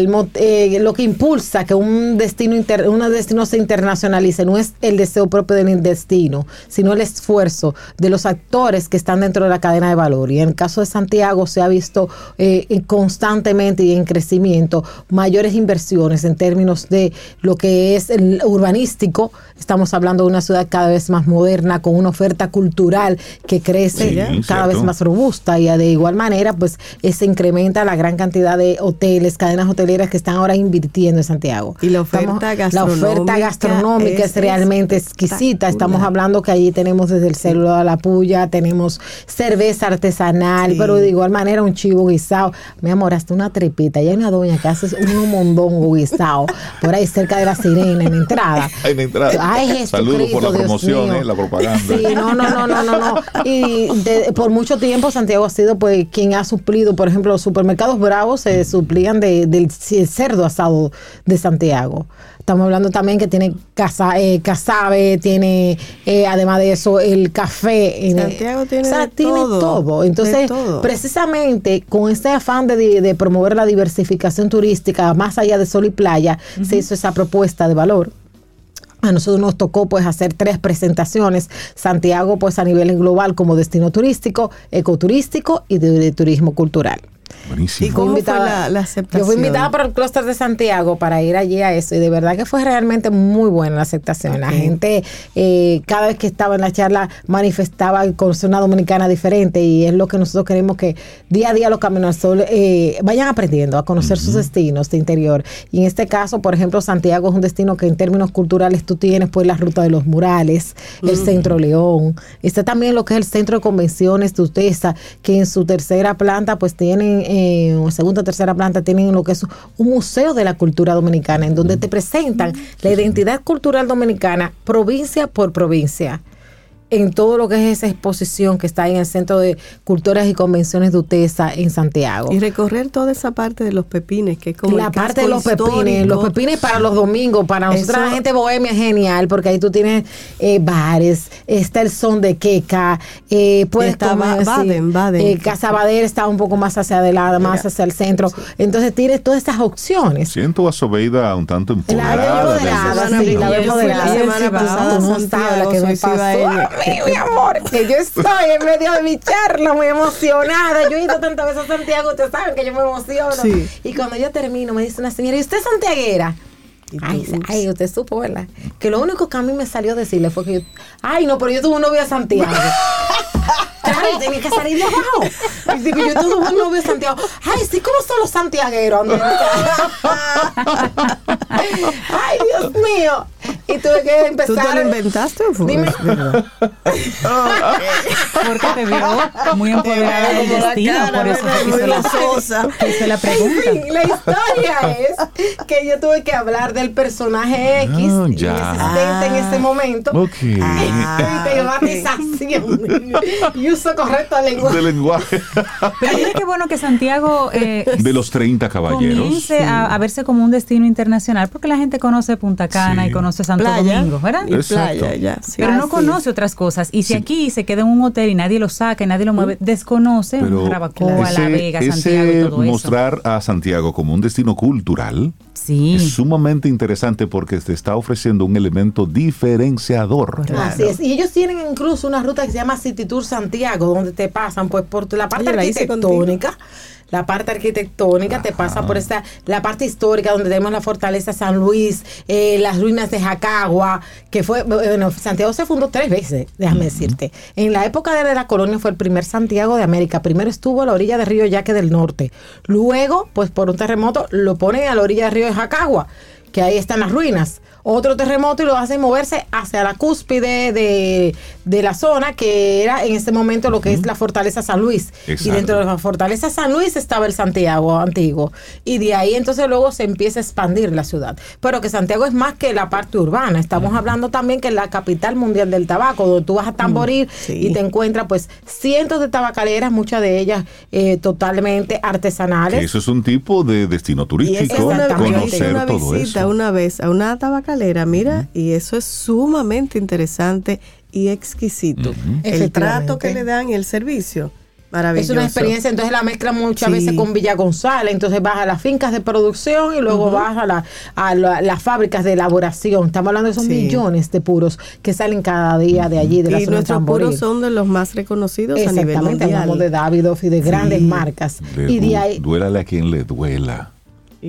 el mo- eh, lo que impulsa que un destino inter- un destino se internacionalice no es el deseo propio del destino, sino el esfuerzo de los actores que están dentro de la cadena de valor. Y en el caso de Santiago se ha visto eh, constantemente y en crecimiento mayores inversiones en términos de lo que es el urbanístico. Estamos hablando de una ciudad cada vez más moderna, con una oferta cultural que crece Sí, cada cierto. vez más robusta y de igual manera pues eh, se incrementa la gran cantidad de hoteles, cadenas hoteleras que están ahora invirtiendo en Santiago. Y la oferta La oferta gastronómica gastronómica es, es realmente exquisita. Estamos hablando que allí tenemos desde el célula de la puya, tenemos cerveza artesanal, Sí. pero de igual manera un chivo guisado. Mi amor, hasta una tripita. Y hay una doña que hace un mondongo guisado por ahí cerca de la sirena en la entrada. En la entrada. Ay, Saludos por la Dios promoción, eh, la propaganda. Sí, no, no, no, no, no, no. Y de- por mucho tiempo Santiago ha sido pues quien ha suplido, por ejemplo, los supermercados bravos se suplían de- del cerdo asado de Santiago. Estamos hablando también que tiene casa, eh, casabe, tiene eh, además de eso el café. en- Santiago tiene o sea, de tiene todo, todo. de Entonces, todo. precisamente con este afán de, de promover la diversificación turística más allá de sol y playa, se hizo esa propuesta de valor A nosotros nos tocó pues hacer tres presentaciones. Santiago pues a nivel global como destino turístico, ecoturístico y de, de turismo cultural. Buenísimo. ¿Y cómo fue la, la aceptación? Yo fui invitada por el clúster de Santiago para ir allí a eso y de verdad que fue realmente muy buena la aceptación. La gente eh, cada vez que estaba en la charla manifestaba conocer una dominicana diferente y es lo que nosotros queremos que día a día los Caminos al Sol eh, vayan aprendiendo a conocer sus destinos de interior. Y en este caso, por ejemplo, Santiago es un destino que en términos culturales tú tienes pues la ruta de los murales, el Centro León, está también lo que es el Centro de Convenciones de Utesa, que en su tercera planta pues tienen, eh, o segunda o tercera planta tienen lo que es un museo de la cultura dominicana, en donde te presentan la identidad cultural dominicana provincia por provincia en todo lo que es esa exposición que está en el Centro de Culturas y Convenciones de Utesa en Santiago. Y recorrer toda esa parte de los pepines, que es como la el parte de los pepines, histórico. los pepines para los domingos, para nosotros la gente bohemia es genial, porque ahí tú tienes eh, bares, está el son de queca, eh, puedes está comer, sí. Baden, Baden. Eh, Casa Bader está un poco más hacia adelante, más Mira, hacia el centro, entonces tienes todas estas opciones. Siento a Sobeida un tanto La empoderada. veo de ese empoderada, destino. sí, la veo fui la semana pasada no sabes lo que me pasó mi amor, que yo estoy en medio de mi charla muy emocionada. Yo he ido tantas veces a Santiago, ustedes saben que yo me emociono. Sí. Y cuando yo termino, me dice una señora, ¿y usted es santiaguera? Ay, usted supo, ¿verdad? Que lo único que a mí me salió decirle fue que yo, ay, no, pero yo tuve un novio a Santiago. Claro, tenía que salir de abajo. Y digo, yo tuve un novio a Santiago. Ay, sí, ¿cómo son los santiagueros? ay, Dios mío. Y tuve que ¿Tú empezar. te lo inventaste o fue Dime. Porque te vio muy empoderada del destino, cara, por eso Muy hizo la, que hizo la pregunta. Sí, la historia es que yo tuve que hablar del personaje X Ah, ya. inexistente en ese momento. Ok. Ah, Y uso correcto del lenguaje. de lenguaje. Pero mira qué bueno que Santiago eh, De los 30 caballeros. comience a, a verse como un destino internacional, porque la gente conoce Punta Cana Sí. y conoce Santo Playa. Domingo, ¿verdad? Y Exacto. playa, ya. sí. Pero no conoce otras cosas. Y si aquí se queda en un hotel y nadie lo saca y nadie lo mueve, desconoce Pero ese, La Vega, ese Santiago y todo eso. mostrar a Santiago como un destino cultural Sí. es sumamente interesante porque te está ofreciendo un elemento diferenciador. Así es. Y ellos tienen incluso una ruta que se llama City Tour Santiago, donde te pasan pues por la parte Oye, arquitectónica. La parte arquitectónica te pasa por esta, la parte histórica donde tenemos la fortaleza San Luis, eh, las ruinas de Jacagua, que fue, bueno, Santiago se fundó tres veces, déjame decirte. En la época de la colonia fue el primer Santiago de América. Primero estuvo a la orilla del río Yaque del Norte. Luego, pues por un terremoto, lo ponen a la orilla del río de Jacagua, que ahí están las ruinas otro terremoto y lo hacen moverse hacia la cúspide de, de la zona que era en ese momento lo que es la fortaleza San Luis. Y dentro de la fortaleza San Luis estaba el Santiago antiguo. Y de ahí entonces luego se empieza a expandir la ciudad. Pero que Santiago es más que la parte urbana. Estamos hablando también que es la capital mundial del tabaco, donde tú vas a Tamboril sí. y te encuentras pues cientos de tabacaleras, muchas de ellas eh, totalmente artesanales. Que eso es un tipo de destino turístico, conocer una todo visita eso. una vez a una tabacalera, mira, y eso es sumamente interesante y exquisito. El trato que le dan y el servicio, maravilloso. Es una experiencia, entonces la mezcla muchas Sí. veces con Villa González, entonces vas a las fincas de producción y luego vas a, la- a la- las fábricas de elaboración. Estamos hablando de esos Sí. millones de puros que salen cada día de allí, de la Y zona de nuestros Tamboril. puros son de los más reconocidos a nivel Exactamente, hablamos mundial. de Davidoff y de grandes marcas. Le Y du- de ahí, Duélale a quien le duela.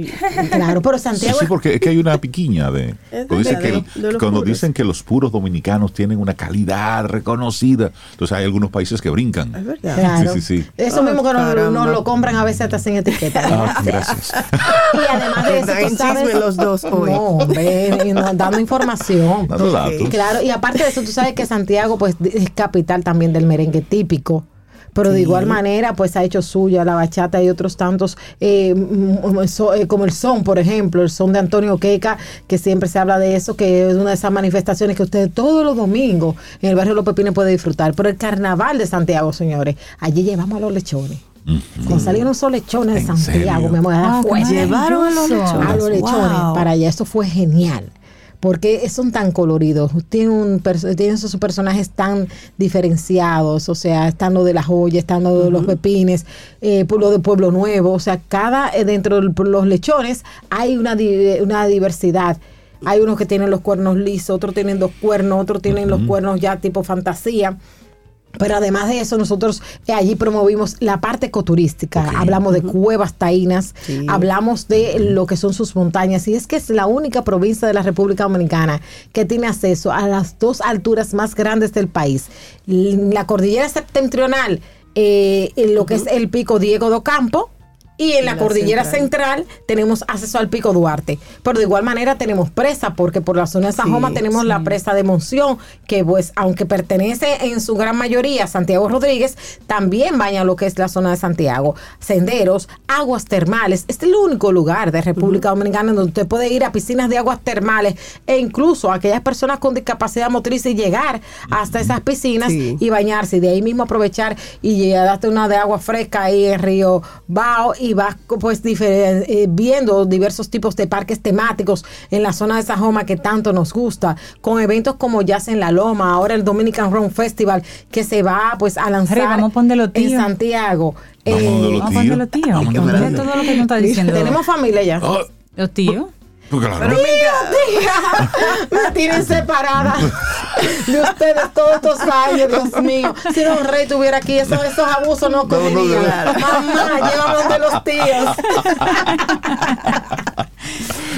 Y- claro, pero Santiago sí, porque es que hay una piquiña de, cuando, dicen que, de los- de los cuando puros. dicen que los puros dominicanos tienen una calidad reconocida, entonces hay algunos países que brincan. es verdad. Claro. Sí, sí, sí. Eso Oh, mismo que nos, nos lo compran a veces hasta sin etiqueta. Ah, gracias. Y además de eso, tú sabes- chisme los dos hoy. No, hombre, nos- dando información. Dando datos. Claro, y aparte de eso, tú sabes que Santiago pues es capital también del merengue típico. Pero de igual manera, pues ha hecho suya la bachata y otros tantos, eh, mm, so- eh, como el son, por ejemplo, el son de Antonio Queca, que siempre se habla de eso, que es una de esas manifestaciones que usted todos los domingos en el barrio Los Pepines puede disfrutar. Pero el carnaval de Santiago, señores, allí llevamos a los lechones. Cuando salieron esos lechones de ¿En Santiago, serio? mi amor, fuerte. Llevaron a los lechones. a los lechones Wow. para allá. Eso fue genial. Porque son tan coloridos, tienen, un perso- tienen esos personajes tan diferenciados, o sea, están lo de la joya, están lo de los pepines, eh, lo de Pueblo Nuevo, o sea, cada, eh, dentro de los lechones hay una diversidad. Hay unos que tienen los cuernos lisos, otros tienen dos cuernos, otros tienen los cuernos ya tipo fantasía. Pero además de eso, nosotros eh, allí promovimos la parte ecoturística. Hablamos de cuevas taínas, Sí. hablamos de lo que son sus montañas. Y es que es la única provincia de la República Dominicana que tiene acceso a las dos alturas más grandes del país. La cordillera septentrional, eh, en lo que es el pico Diego do Campo. Y en la, la cordillera central. central. tenemos acceso al pico Duarte. Pero de igual manera tenemos presa, porque por la zona de Sajoma Sí, tenemos la presa de Monción, que pues aunque pertenece en su gran mayoría a Santiago Rodríguez, también baña lo que es la zona de Santiago. Senderos, aguas termales. Este es el único lugar de República Dominicana donde usted puede ir a piscinas de aguas termales e incluso aquellas personas con discapacidad motriz y llegar hasta esas piscinas Sí. y bañarse y de ahí mismo aprovechar y darte una de agua fresca ahí en Río Bao y vas pues eh, viendo diversos tipos de parques temáticos en la zona de Sajoma que tanto nos gusta, con eventos como Jazz en la Loma, ahora el Dominican Rum Festival que se va pues a lanzar Rey, vamos a ponerlo, en. Santiago. Vamos Eh, donde los Vamos a tíos. ponerlo, tío. Vamos los todo lo que nos está diciendo. tenemos familia ya. Ah, Los tíos. Pues claro. Tía, me tienen separada de ustedes todos estos años, Dios mío. Si no, un rey estuviera aquí, esos, esos abusos no No, no, ocurrirían. no. Mamá, llévame de los tíos.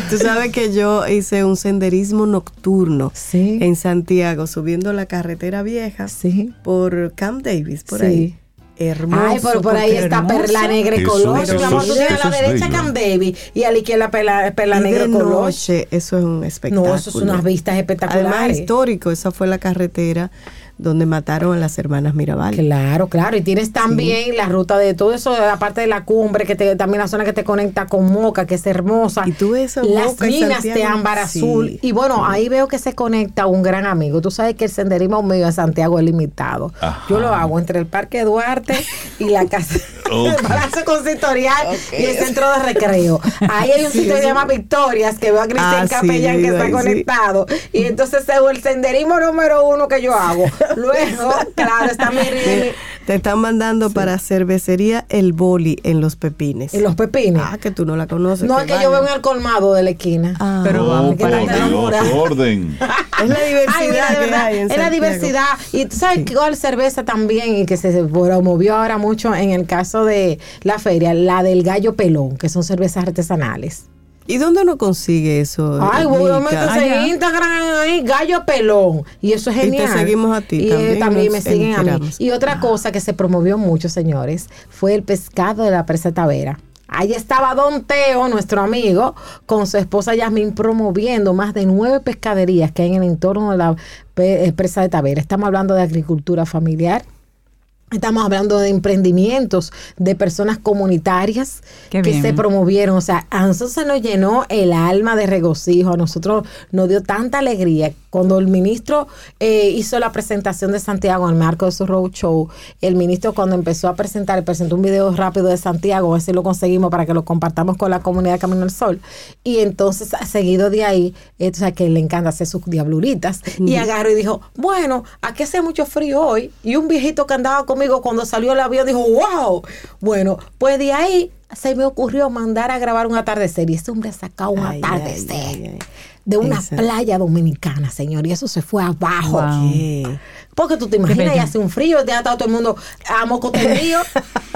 Tú sabes que yo hice un senderismo nocturno Sí. en Santiago, subiendo la carretera vieja Sí. por Camp Davis, por Sí. ahí. Hermoso. Ay, pero por ahí está hermoso. Perla Negra y Colocho. Mi amor, tú es- tienes a la derecha bello. Camp David y a la izquierda Perla, Perla Negra y Colocho. noche, eso es un espectáculo. No, eso es unas vistas espectaculares. Además, histórico, esa fue la carretera donde mataron a las hermanas Mirabal. Claro, claro. Y tienes también la ruta de todo eso, aparte de la cumbre, que te, también la zona que te conecta con Moca, que es hermosa. Y tú ves Las Moca minas de ámbar Sí. azul. Y bueno, ahí veo que se conecta un gran amigo. Tú sabes que el senderismo mío en Santiago es limitado. Ajá. Yo lo hago entre el Parque Duarte y la casa, Ok. el Palacio Consistorial y el Centro de Recreo. Ahí hay un Sí, sitio que se llama Victorias, que veo a Cristian Ah, Capellán que está ahí, sí. conectado. Y entonces es el senderismo número uno que yo hago. Luego, claro, está mi, Te, te están mandando para cervecería El Boli en Los Pepines. en los pepines. Ah, que tú no la conoces. no, es que yo veo en el colmado de la esquina. Ah, Pero Oh, vamos no te Dios, orden. Es la diversidad Ay, mira, de que verdad, hay en es la diversidad. Y tú sabes cuál cerveza también, y que se promovió ahora mucho en el caso de la feria, la del gallo pelón, que son cervezas artesanales. ¿Y dónde uno consigue eso? Ay, métese en Instagram ahí, gallo pelón. Y eso es Y te genial. seguimos a ti Y eh, también, también nos me siguen a mí. Y otra cosa que se promovió mucho, señores, fue el pescado de la presa Tavera. Ahí estaba Don Teo, nuestro amigo, con su esposa Yasmin promoviendo más de nueve pescaderías que hay en el entorno de la eh, presa de Tavera. Estamos hablando de agricultura familiar. Estamos hablando de emprendimientos de personas comunitarias Qué que bien. se promovieron. O sea, a nosotros se nos llenó el alma de regocijo. A nosotros nos dio tanta alegría. Cuando el ministro eh, hizo la presentación de Santiago en el marco de su road show, el ministro cuando empezó a presentar, presentó un video rápido de Santiago, a ver si lo conseguimos para que lo compartamos con la comunidad de Camino al Sol. Y entonces, seguido de ahí, eh, o sea, que le encanta hacer sus diabluritas. Y agarró y dijo, bueno, aquí hace mucho frío hoy. Y un viejito que andaba conmigo cuando salió el avión dijo, wow. Bueno, pues de ahí se me ocurrió mandar a grabar un atardecer. Y ese hombre ha sacado un Ay, atardecer ay, ay, ay. De una playa dominicana, señor. Y eso se fue abajo. Porque tú te imaginas, y hace un frío, ya está todo el mundo a moco tendido.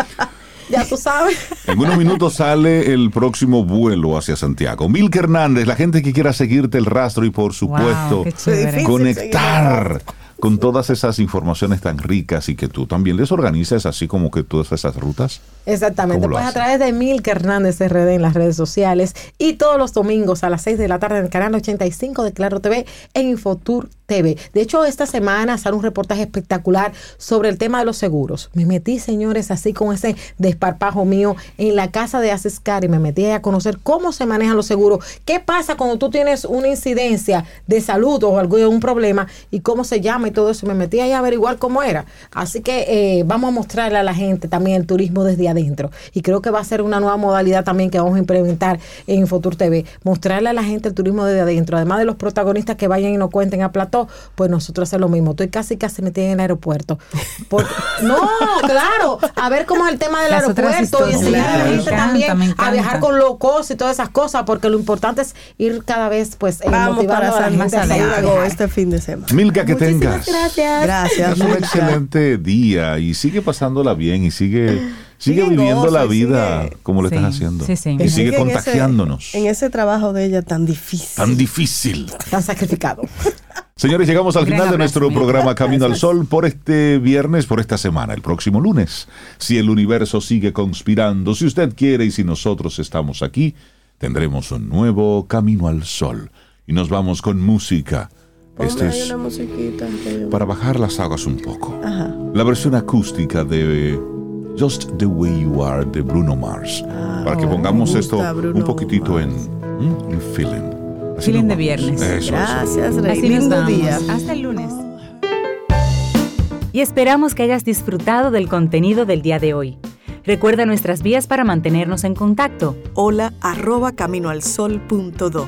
ya tú sabes. En unos minutos sale el próximo vuelo hacia Santiago. Milka Hernández, la gente que quiera seguirte el rastro y por supuesto Wow, conectar con todas esas informaciones tan ricas y que tú también les organizas así como que todas esas rutas. Exactamente, ¿Cómo lo pues a través de Milka Hernández RD en las redes sociales y todos los domingos a las 6 de la tarde en el canal 85 de Claro TV en Infotur TV. De hecho, esta semana sale un reportaje espectacular sobre el tema de los seguros. Me metí, señores, así con ese desparpajo mío en la casa de Asescar y me metí a conocer cómo se manejan los seguros, qué pasa cuando tú tienes una incidencia de salud o algún problema y cómo se llama y todo eso. Me metí ahí a averiguar cómo era. Así que eh, vamos a mostrarle a la gente también el turismo desde adentro. Y creo que va a ser una nueva modalidad también que vamos a implementar en Futur TV, mostrarle a la gente el turismo desde adentro, además de los protagonistas que vayan y nos cuenten a plató, pues nosotros hacer lo mismo. Estoy casi casi metida en el aeropuerto. Porque- no, claro, a ver cómo es el tema del Las aeropuerto y enseñar a la gente encanta, también a viajar con low cost y todas esas cosas, porque lo importante es ir cada vez pues eh, Vamos motivando para a la gente a salir este fin de semana. Milka, que tengas. Gracias. Gracias. Es un excelente día y sigue pasándola bien y sigue, sigue Sigue viviendo gozo la vida sigue- como lo Sí, estás haciendo. sí, sí. Y sigue sigue en ese- contagiándonos. En ese trabajo de ella tan difícil. Tan difícil. Tan sacrificado. Señores, llegamos al Gran final de nuestro programa Camino al Sol por este viernes, por esta semana. El próximo lunes, si el universo sigue conspirando, si usted quiere y si nosotros estamos aquí, tendremos un nuevo Camino al Sol. Y nos vamos con música. Ponme Este ahí es una musiquita. yo- para bajar las aguas un poco. Ajá. La versión acústica de Just the Way You Are de Bruno Mars. para que pongamos esto Bruno un poquitito en, Mars. ¿mm? en feeling. Así Feeling de viernes. Eso. Gracias, Rey. Así nos Lindo día. Hasta el lunes. Y esperamos que hayas disfrutado del contenido del día de hoy. Recuerda nuestras vías para mantenernos en contacto. Hola arroba caminoalsol.do.